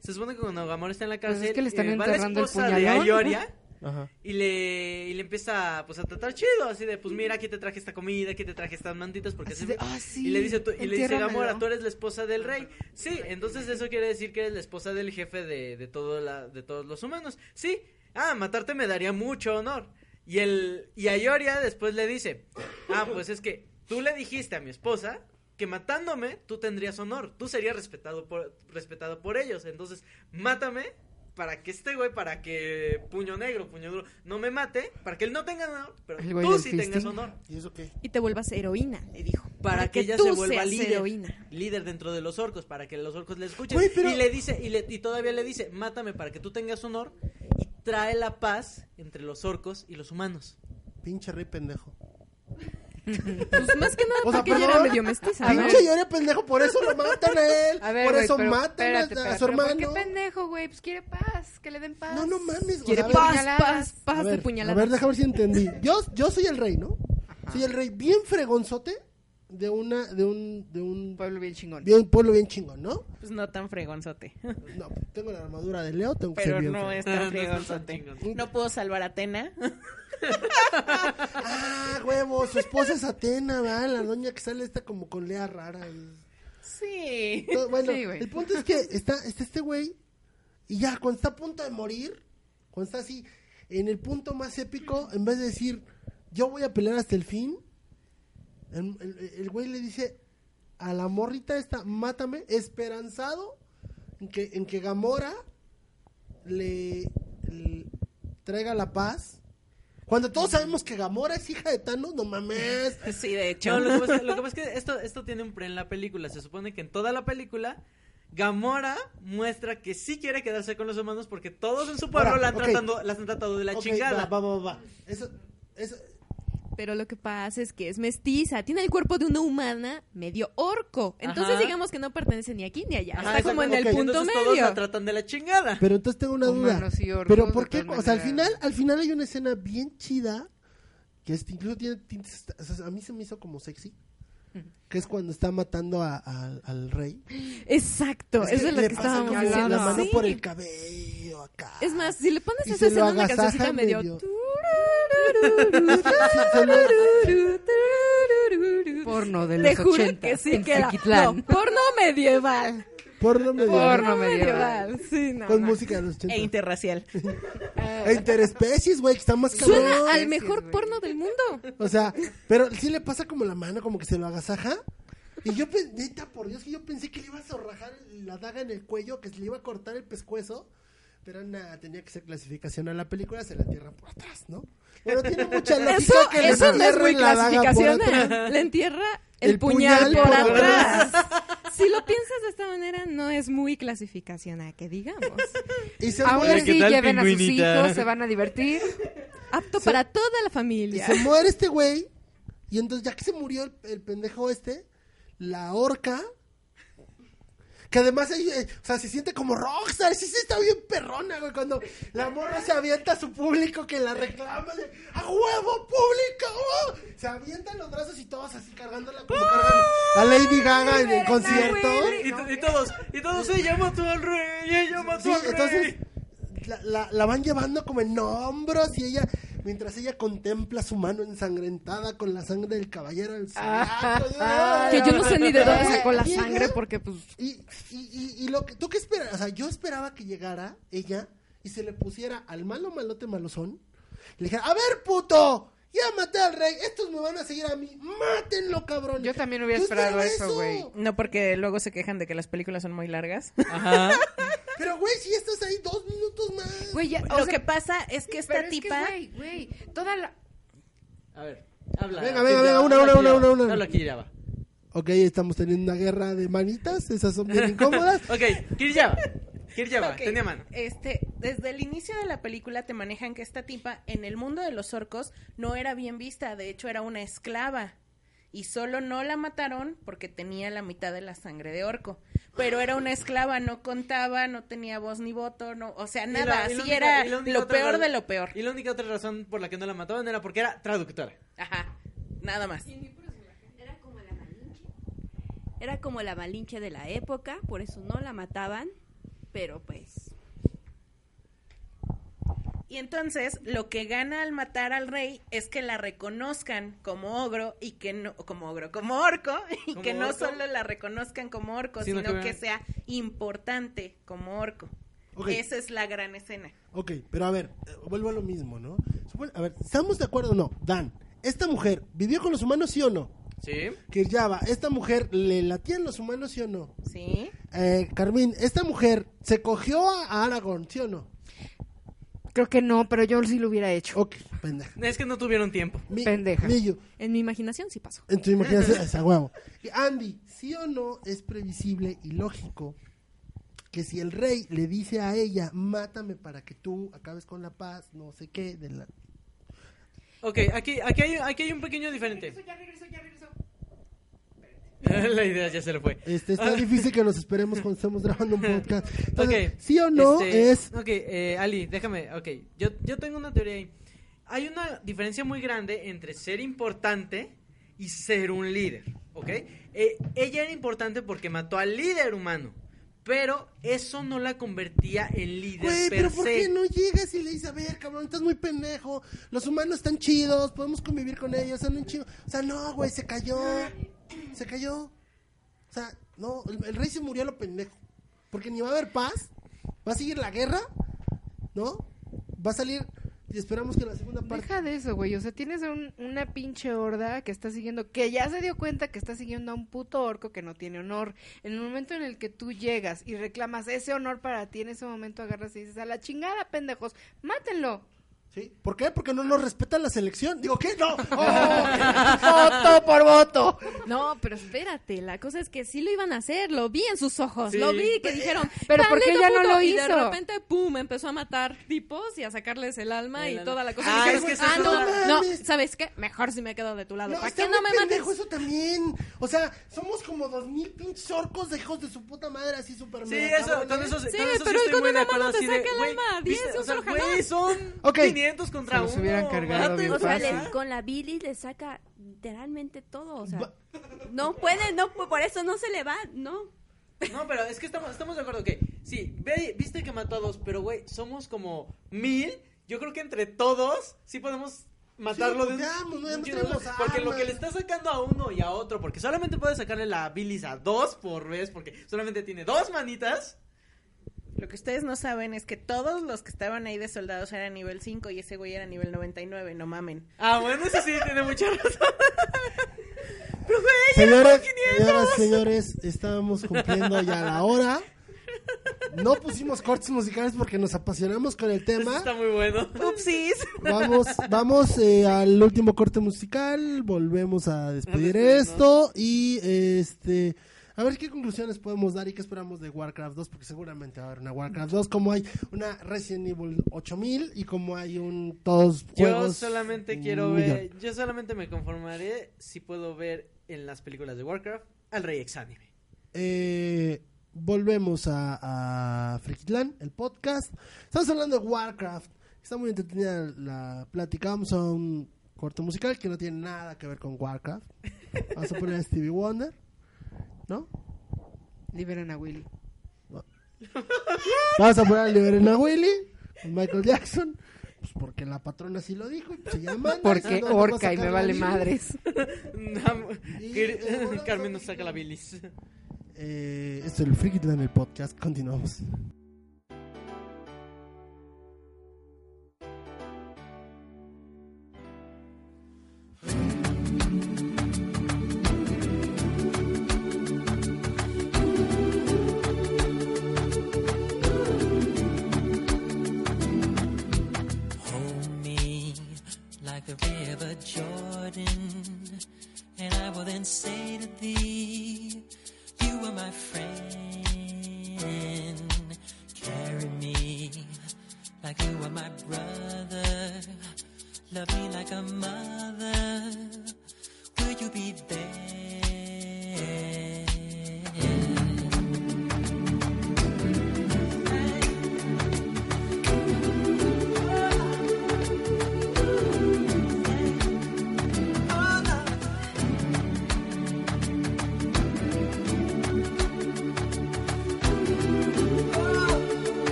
se supone que cuando Gamora está en la Pues es cárcel, que le están eh, va la enterrando el de puñalón. Ayoria Ajá. y le, y le empieza pues a tratar chido, así de, pues mira, aquí te traje esta comida, aquí te traje estas mantitas, porque Así de, ah, sí, y le dice, tú- y le dice. Gamora, tú eres la esposa del rey. Sí, entonces eso quiere decir que eres la esposa del jefe de, de, todo la, de todos los humanos. Sí, ah, matarte me daría mucho honor. Y el y Ayoria después le dice, ah, pues es que tú le dijiste a mi esposa que matándome tú tendrías honor, tú serías respetado por respetado por ellos, entonces mátame para que este güey, para que puño negro, puño duro, no me mate, para que él no tenga honor, pero El güey tú del sí tengas honor. ¿Y eso qué? Y te vuelvas heroína, le dijo. Para, que, ella tú se vuelva seas líder, heroína. líder dentro de los orcos, para que los orcos le escuchen. Güey, pero- Y le dice, y, le, y todavía le dice, mátame para que tú tengas honor y trae la paz entre los orcos y los humanos. Pinche rey pendejo. Pues más que nada O sea, porque ella era medio mestiza. ¿no? Pinche pendejo, por eso lo matan a él. [laughs] A ver, por güey, eso pero matan a- espérate, a, espérate, su pero ¿Por hermano. qué pendejo, güey? Pues quiere paz, que le den paz. No, no mames. o Quiere sea, ver, paz, puñaladas. paz, A paz de ver, a puñaladas. ver, déjame ver si entendí. [laughs] Yo, yo soy el rey, ¿no? Soy el rey bien fregonzote de una, de un, de un, Pueblo bien chingón. bien pueblo bien chingón, ¿no? Pues no tan fregonzote. [laughs] No, tengo la armadura de Leo, tengo que Pero ser bien no fregón. es No tan es tan fregonzote. chingón. No pudo salvar a Atena. Ah, huevo, su esposa es Atena, ¿verdad? La doña que sale está como con Lea rara. Sí. No, bueno, Sí, el punto es que está, está este güey y ya cuando está a punto de morir, cuando está así, en el punto más épico, en vez de decir, yo voy a pelear hasta el fin, el, el- el güey le dice a la morrita esta, mátame, esperanzado en que, en que Gamora le, le traiga la paz. Cuando todos sabemos que Gamora es hija de Thanos, no mames. [laughs] Sí, de hecho. No, lo que pasa, lo que pasa es que esto, esto tiene un pre en la película. Se supone que en toda la película, Gamora muestra que sí quiere quedarse con los humanos porque todos en su pueblo Ahora, la, han tratando, la han tratado de la chingada. Va, va, va, va. Eso, eso, Pero lo que pasa es que es mestiza, tiene el cuerpo de una humana medio orco. Entonces Ajá. digamos que no pertenece ni aquí ni allá. Ajá, Está como en el punto Entonces todos medio. la tratan de la chingada. Pero entonces tengo una duda. Y orcos, Pero ¿por qué? O sea, al final, al final hay una escena bien chida que es, incluso tiene tintes, o sea, a mí se me hizo como sexy. Que es cuando está matando a- a- al rey. Exacto, Es que es lo que estábamos hablando. La mano Sí. por el cabello acá. Es más, si le pones esa escena una cancioncita medio... medio. [laughs] Porno de Te los juro 80 que sí queda. No, porno medieval. Porno medio. Porno medieval. Sí, no. Con no. música de los 80. E interracial. [laughs] E interespecies, güey, que está más cabrón. Suena al mejor porno del mundo. O sea, pero sí le pasa como la mano, como que se lo agasaja. Y yo, neta, por Dios, que yo pensé que le iba a zorrajar la daga en el cuello, que se le iba a cortar el pescuezo. Pero nada, tenía que ser clasificación a la película, se la entierra por atrás, ¿no? Pero tiene mucha [laughs] lógica Eso, que le eso no es muy clasificación. ¿eh? Le entierra el, El puñal, puñal por, por atrás. [laughs] si lo piensas de esta manera, no es muy clasificación a que digamos. Y se Aún muere, ¿qué así, lleven a sus hijos, se van a divertir. Apto para toda la y familia. se muere este güey. Y entonces, ya que se murió el, el pendejo este, la horca. Que además, ella, eh, o sea, se siente como rockstar. Sí, sí, está bien perrona, güey. Cuando la morra se avienta a su público que la reclama de ¡A huevo, público! ¡Oh! Se avientan los brazos y todos así cargándola como cargan a Lady Gaga en el concierto. Y, to- y todos, y todos, ella mató al rey, ella mató Sí, al rey. entonces la, la, la van llevando como en hombros y ella, mientras ella contempla su mano ensangrentada con la sangre del caballero del zodiaco. [laughs] Que yo no sé ni de dónde sacó la sangre porque pues... Y, y, y, y lo que, ¿tú qué esperas? O sea, yo esperaba que llegara ella y se le pusiera al malo malote malozón y le dijera, a ver, puto, ya maté al rey, estos me van a seguir a mí, mátenlo, cabrón. Yo también hubiera esperado eso, güey. No porque luego se quejan de que las películas son muy largas. Ajá. Pero, güey, si estás ahí dos minutos más. Güey, ya, Lo sea, que pasa es que esta pero es que, tipa... güey, güey, toda la... A ver, habla. Venga, venga, venga, una, una, una, una, una. Habla Kiriyama. Ok, estamos teniendo una guerra de manitas, esas son bien [laughs] incómodas. Ok, Kiriyama. Kiriyama, Ok, tenía mano. Este, desde el inicio de la película te manejan que esta tipa en el mundo de los orcos no era bien vista, de hecho era una esclava. Y solo no la mataron porque tenía la mitad de la sangre de orco. Pero era una esclava, no contaba, no tenía voz ni voto, no, o sea, nada, así única- era lo peor de lo peor. Y la única otra razón por la que no la mataban era porque era traductora. Ajá, nada más. Era como la malinche. Era como la malinche de la época, por eso no la mataban, pero pues... Y entonces lo que gana al matar al rey es que la reconozcan como ogro y que no como ogro, como orco [laughs] y ¿Como que no orco? solo la reconozcan como orco, Sino sino, que- que... sea importante como orco. Ok. Esa es la gran escena. Ok, pero a ver, eh, vuelvo a lo mismo, ¿no? A ver, ¿estamos de acuerdo o no? Dan, ¿esta mujer vivió con los humanos, sí o no? ¿Sí? Kirjava, ¿esta mujer le latían los humanos, sí o no? ¿Sí? Eh, Carmín, ¿esta mujer se cogió a Aragorn, sí o no? Creo que no, pero yo sí lo hubiera hecho. Ok, pendeja. Es que no tuvieron tiempo. Mi- Pendeja. Millo, En mi imaginación sí pasó. en tu imaginación, [laughs] es a huevo. Andy, ¿sí o no es previsible y lógico que si el rey le dice a ella, mátame para que tú acabes con la paz, no sé qué, de la... Ok, aquí, aquí, hay, aquí hay un pequeño diferente. [laughs] La idea ya se le fue. Este, está difícil que nos esperemos cuando estemos grabando un [laughs] podcast. Entonces, Ok, ¿sí o no este, es Ok, eh, Ali, déjame. Ok, yo, yo tengo una teoría ahí. Hay una diferencia muy grande entre ser importante y ser un líder, ¿ok? Eh, ella era importante porque mató al líder humano, pero eso no la convertía en líder Güey, per pero ¿por qué no llegas y le dices, a ver, cabrón, estás muy pendejo, los humanos están chidos, podemos convivir con ellos, son un chido. O sea, no, güey, se cayó, se cayó. O sea, no, el, rey se murió a lo pendejo. Porque ni va a haber paz, va a seguir la guerra, ¿no? Va a salir, y esperamos que la segunda parte... Deja de eso, güey. O sea, tienes un- una pinche horda que está siguiendo, que ya se dio cuenta que está siguiendo a un puto orco que no tiene honor. En el momento en el que tú llegas y reclamas ese honor para ti, en ese momento agarras y dices, a la chingada, pendejos, mátenlo. ¿Sí? ¿Por qué? Porque no nos respeta la selección. Digo, ¿qué? No. [laughs] Voto por voto. No, pero espérate, la cosa es que sí lo iban a hacer, lo vi en sus ojos, Sí. lo vi que dijeron, Pero ¿por qué "Maldito ya no puto", lo y de hizo? repente, pum, empezó a matar tipos y a sacarles el alma El y alma. toda la cosa. Ah, es que ah, es no, no. ¿sabes qué? Mejor si me quedo de tu lado. No, ¿Para está qué no me pendejo mates? eso también. O sea, somos como dos mil pinches orcos de hijos de su puta madre, así súper Sí, mega eso, con eso, Sí, eso pero sí estoy con muy una mano te saca el alma, diez un solo jalón. son Ok. 500 contra Se los hubieran cargado maten. bien O sea, fácil. le- con la Billy le saca literalmente todo, o sea, Va- no puede, no, por eso no se le va, no. No, pero es que estamos, estamos de acuerdo que, sí, ve, viste que mató a dos, pero güey, somos como mil. Yo creo que entre todos sí podemos matarlo Sí, de un, no, Porque lo que le está sacando a uno y a otro, porque solamente puede sacarle la bilis a dos por vez, porque solamente tiene dos manitas. Lo que ustedes no saben es que todos los que estaban ahí de soldados eran nivel 5 y ese güey era nivel 99, no mamen. Ah, bueno, eso sí tiene mucha razón. [laughs] Señores, señoras, señores, estábamos cumpliendo ya la hora. No pusimos cortes musicales porque nos apasionamos con el Eso tema. está muy bueno. Upsis. Vamos, vamos eh, al último corte musical, volvemos a despedir esto y este a ver qué conclusiones podemos dar y qué esperamos de Warcraft 2 porque seguramente va a haber una Warcraft 2 como hay una Resident Evil 8000 y como hay un todos Yo juegos solamente quiero ver, yo solamente me conformaré si puedo ver en las películas de Warcraft al Rey Exánime. Eh, volvemos a, a Frikitlan, el podcast. Estamos hablando de Warcraft. Está muy entretenida la plática. Vamos a un corto musical que no tiene nada que ver con Warcraft. Vamos a poner a Stevie Wonder. ¿No? Liberen a Willy. Vamos a poner a Liberen a Willy con Michael Jackson. Pues porque la patrona sí lo dijo. y pues ella manda, Porque no orca y me vale madres. Y, eh, Carmen nos saca la bilis. Eh, esto es el Frikitlan, el podcast. Continuamos.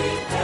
Happy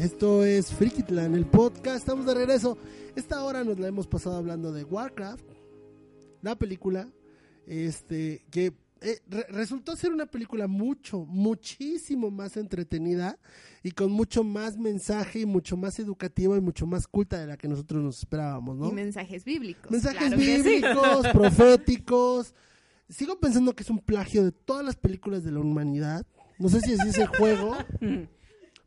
Esto es Frikitlan, el podcast. Estamos de regreso. Esta hora nos la hemos pasado hablando de Warcraft, la película, este, que eh, re- resultó ser una película mucho, muchísimo más entretenida y con mucho más mensaje y mucho más educativa y mucho más culta de la que nosotros nos esperábamos, ¿no? Y mensajes bíblicos. Mensajes claro que sí. bíblicos, [laughs] proféticos. Sigo pensando que es un plagio de todas las películas de la humanidad. No sé si es el juego. [laughs]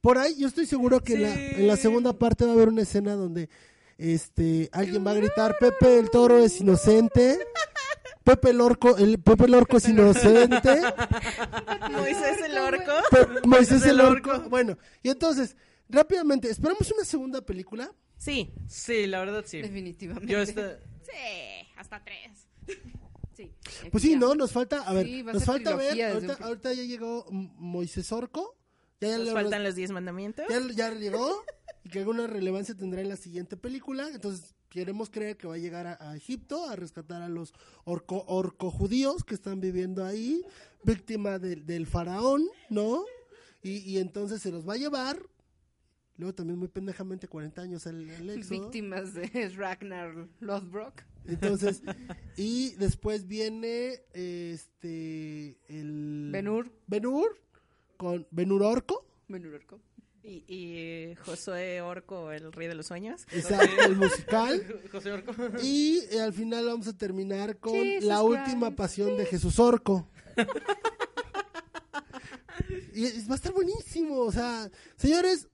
Por ahí yo estoy seguro que en, la, en la segunda parte va a haber una escena donde este alguien va a gritar Pepe el toro es inocente. [laughs] Pepe el orco, el Pepe el orco es inocente. [laughs] Moisés el orco. Pe- Moisés el orco. Bueno, y entonces, rápidamente, ¿esperamos una segunda película? Sí. Sí, la verdad sí. Definitivamente. Yo esta... Sí, hasta tres. [laughs] Sí. Pues sí, ¿no? Nos falta, a ver, Sí, va a nos falta ver, ahorita, ahorita ya llegó Moisés Orco, ya, Nos faltan los diez mandamientos. ya, ya llegó [laughs] y que alguna relevancia tendrá en la siguiente película, entonces queremos creer que va a llegar a, a Egipto a rescatar a los orco, orco judíos que están viviendo ahí, víctima del- del faraón, ¿no? Y, y entonces se los va a llevar, luego también muy pendejamente 40 años el, el éxodo. Víctimas de [laughs] Ragnar Lothbrok. Entonces, [laughs] y después viene este el Benur. Benur con Benur Orco, Benurorco. Y, y Josué Orco, el rey de los sueños. exacto, el musical. [laughs] José Orco. Y eh, al final vamos a terminar con Jesus la última Christ. pasión de Jesús Orco. [laughs] y es- va a estar buenísimo, o sea, señores,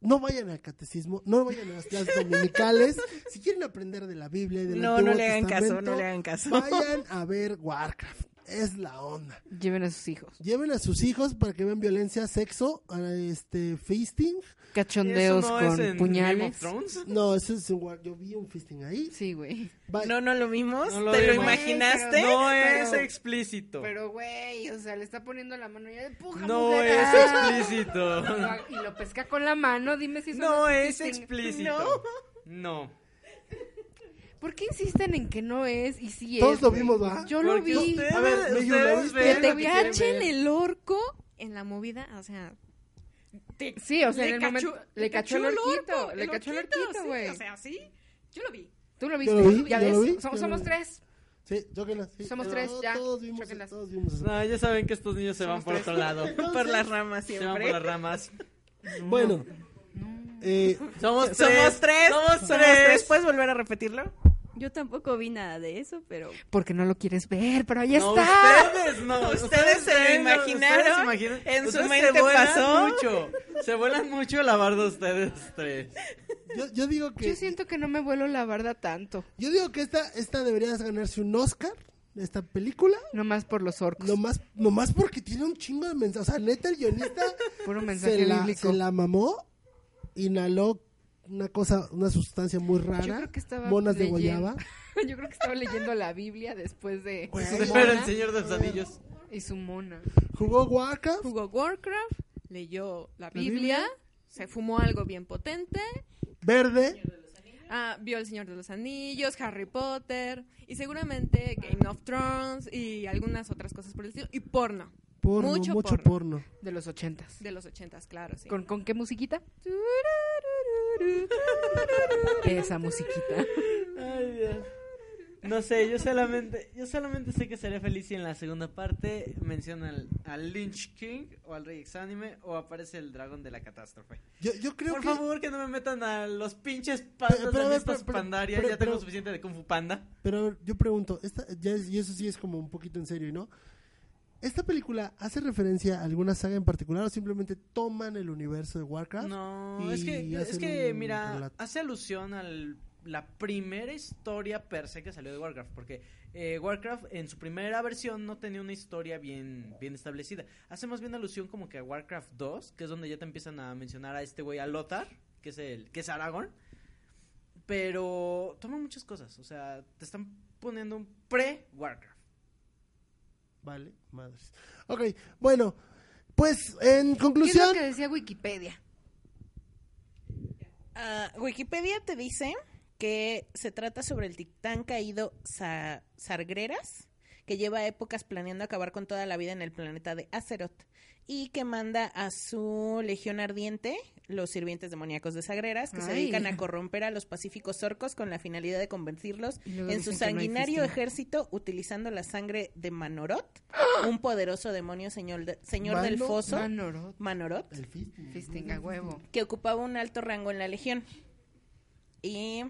no vayan al catecismo, no vayan a las clases dominicales. Si quieren aprender de la Biblia y del No, Antiguo no le hagan caso, no le hagan caso. Vayan a ver Warcraft. Es la onda. Lleven a sus hijos. Lleven a sus hijos para que vean violencia, sexo, a este feasting. Cachondeos ¿Eso no es con Game puñales. of Thrones? No, ese es un war- yo vi un feasting ahí. Sí, güey. No, no lo vimos. No lo ¿Te lo imaginaste? No Pero- es explícito. Pero, güey, o sea, le está poniendo la mano y ya empuja, No mujer. es Ah. explícito. Y lo pesca con la mano, dime si eso No es explícito. No. ¿Por qué insisten en que no es? Y sí Todos es, lo vimos, ¿va? Yo lo Porque vi. ustedes- A ver, ven Que lo te que quieren cachen ver. el orco en la movida, o sea... te- Sí, o sea, le en el cachó- momento le cachó el orquito, le cachó el orquito, sí, güey. O sea, sí, yo lo vi. Tú lo Yo viste, lo vi, ya yo ves, lo vi, somos, yo lo somos vi. tres. Sí, chóquenlas, sí. Somos tres, ya. Todos vimos, Chóquenlas. todos vimos eso. No, ya saben que estos niños se van por tres. otro lado. Por las ramas Se van siempre. por las ramas. [laughs] Bueno, eh, Somos tres. Somos tres. Somos tres. ¿Puedes volver a repetirlo? Yo tampoco vi nada de eso, pero Porque no lo quieres ver, pero ahí No, está. ustedes no. [laughs] Ustedes se lo imaginaron, se imaginan- en su mente se vuelan pasó. mucho. Se vuelan mucho la barda ustedes tres. yo, yo digo que Yo siento que no me vuelo la barda tanto, yo digo que esta esta debería ganarse un Oscar esta película. nomás por los orcos. Nomás, nomás porque tiene un chingo de mensajes. O sea, neta, el guionista [laughs] Puro mensaje se la, bíblico. se la mamó, inhaló una cosa, una sustancia muy rara. Yo creo que estaba Monas de leyendo- guayaba. [laughs] Yo creo que estaba leyendo la Biblia después de mona el Señor de los Anillos. y su mona. Jugó Warcraft. Jugó Warcraft, leyó la Biblia? Biblia, se fumó algo bien potente, Verde. ah, vio El Señor de los Anillos, Harry Potter y seguramente Game of Thrones y algunas otras cosas por el estilo. Y porno. Porno, Mucho mucho, porno. porno. De los ochentas. De los ochentas, claro, sí. ¿Con, ¿Con qué musiquita? [laughs] Esa musiquita. Ay, Dios. No sé, yo solamente, yo solamente sé que seré feliz si en la segunda parte menciona al, al Lynch King o al Rey Exánime o aparece el dragón de la catástrofe. Yo, yo creo Por que... favor, que no me metan a los pinches pandas Pero- pero estas pero- pandarias. ya tengo pero- suficiente de Kung Fu Panda. Pero yo pregunto, esta, ya es- y eso sí es como un poquito en serio, ¿no? ¿Esta película hace referencia a alguna saga en particular o simplemente toman el universo de Warcraft? No, es que, es hacen que un mira, hace alusión a la primera historia per se que salió de Warcraft, porque eh, Warcraft en su primera versión no tenía una historia bien, bien establecida. Hace más bien alusión como que a Warcraft 2, que es donde ya te empiezan a mencionar a este güey, a Lothar, que es el, que es Aragorn, pero toma muchas cosas, o sea, te están poniendo un pre-Warcraft. Vale, madres. Ok, bueno, pues en ¿Qué es conclusión... lo que decía Wikipedia? Ah, Wikipedia te dice que se trata sobre el titán caído Sa- Sargreras, que lleva épocas planeando acabar con toda la vida en el planeta de Azeroth y que manda a su legión ardiente, los sirvientes demoníacos de Sagreras, que se dedican a corromper a los pacíficos orcos con la finalidad de convertirlos en su no sanguinario ejército utilizando la sangre de Manoroth, un poderoso demonio señor, de- señor del foso, Manoroth. Manoroth, El fisting. Fisting a huevo. que ocupaba un alto rango en la legión. Y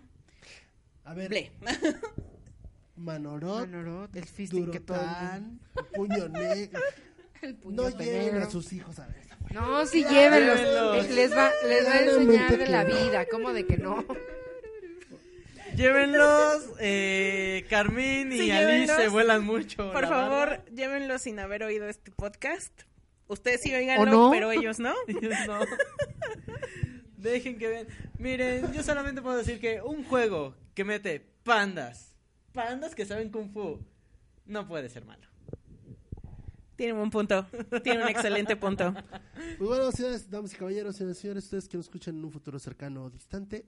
A ver, ble. [laughs] Manorot, Manoroth, el fisting que todo el mundo- Durotán, Puño [laughs] Negro. El puño No negro. a sus hijos a ver No, sí, llévenlos. Llévenlos. Les va, les va a enseñar de la vida. ¿Cómo de que no? Llévenlos, eh, Carmín y Sí, Alice llévenlos. se vuelan mucho. Por favor, barba. llévenlo sin haber oído este podcast. Ustedes sí oiganlo, ¿O no? pero ellos no. [laughs] Ellos no. Dejen que vean. Miren, yo solamente puedo decir que un juego que mete pandas, pandas que saben kung fu, no puede ser malo. Tienen un punto. Tienen un excelente punto. Pues bueno, señores, damas y caballeros, señores señores, ustedes que nos escuchan en un futuro cercano o distante,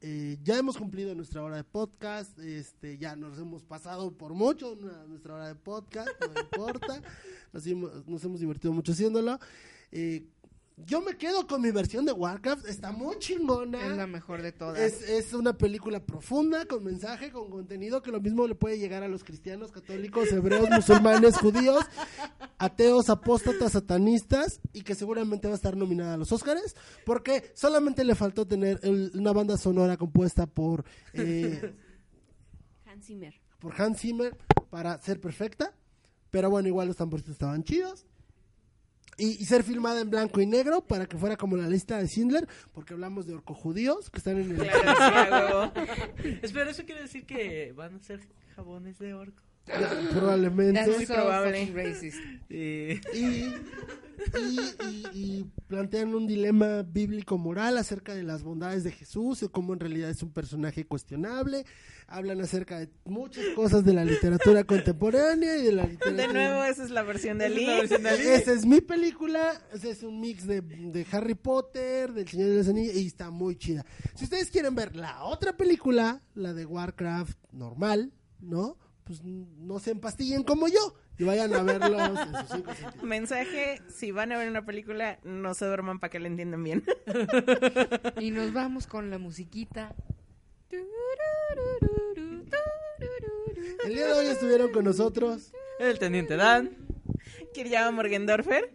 eh, ya hemos cumplido nuestra hora de podcast, este, ya nos hemos pasado por mucho nuestra hora de podcast, no importa, [laughs] nos, nos hemos divertido mucho haciéndolo. Eh, yo me quedo con mi versión de Warcraft, está muy chingona. Es la mejor de todas. Es, es una película profunda, con mensaje, con contenido, que lo mismo le puede llegar a los cristianos, católicos, hebreos, [laughs] musulmanes, judíos, ateos, apóstatas, satanistas, y que seguramente va a estar nominada a los Óscares, porque solamente le faltó tener el- una banda sonora compuesta por, eh, [laughs] Hans Zimmer. por Hans Zimmer para ser perfecta, pero bueno, igual los tamboritos estaban chidos. Y, y ser filmada en blanco y negro para que fuera como la lista de Schindler, porque hablamos de orcojudíos que están en el... Claro, sí. [laughs] Espera, ¿eso quiere decir que van a ser jabones de orco? [laughs] probablemente. That's muy so probable. racist. [laughs] Eh, y, y- y- y plantean un dilema bíblico moral acerca de las bondades de Jesús y cómo en realidad es un personaje cuestionable. Hablan acerca de muchas cosas de la literatura contemporánea y de la literatura. De nuevo, esa es la versión de es Ali. Esa es mi película, ese es un mix de, de Harry Potter, del Señor de los Anillos, y está muy chida. Si ustedes quieren ver la otra película, la de Warcraft normal, ¿no? Pues no se empastillen como yo y vayan a verlos en sus cinco sentidos. Mensaje, si van a ver una película, no se duerman para que la entiendan bien. Y nos vamos con la musiquita. El día de hoy estuvieron con nosotros el teniente Dan. Kirjama Morgendorfer.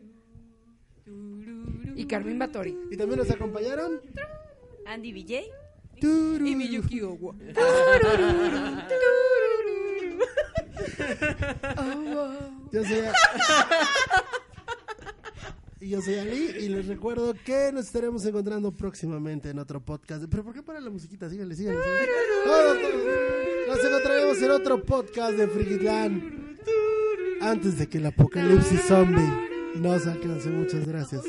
Y Carmen Batori. y también nos acompañaron. Andy. Turu. Y Miyuki Owa. Yo soy yo soy Ali y les recuerdo que nos estaremos encontrando próximamente en otro podcast. Pero ¿por qué para la musiquita? Síganle, síganle. Nos encontraremos en otro podcast de Frigidland. Antes de que el apocalipsis zombie nos alcance. Muchas gracias.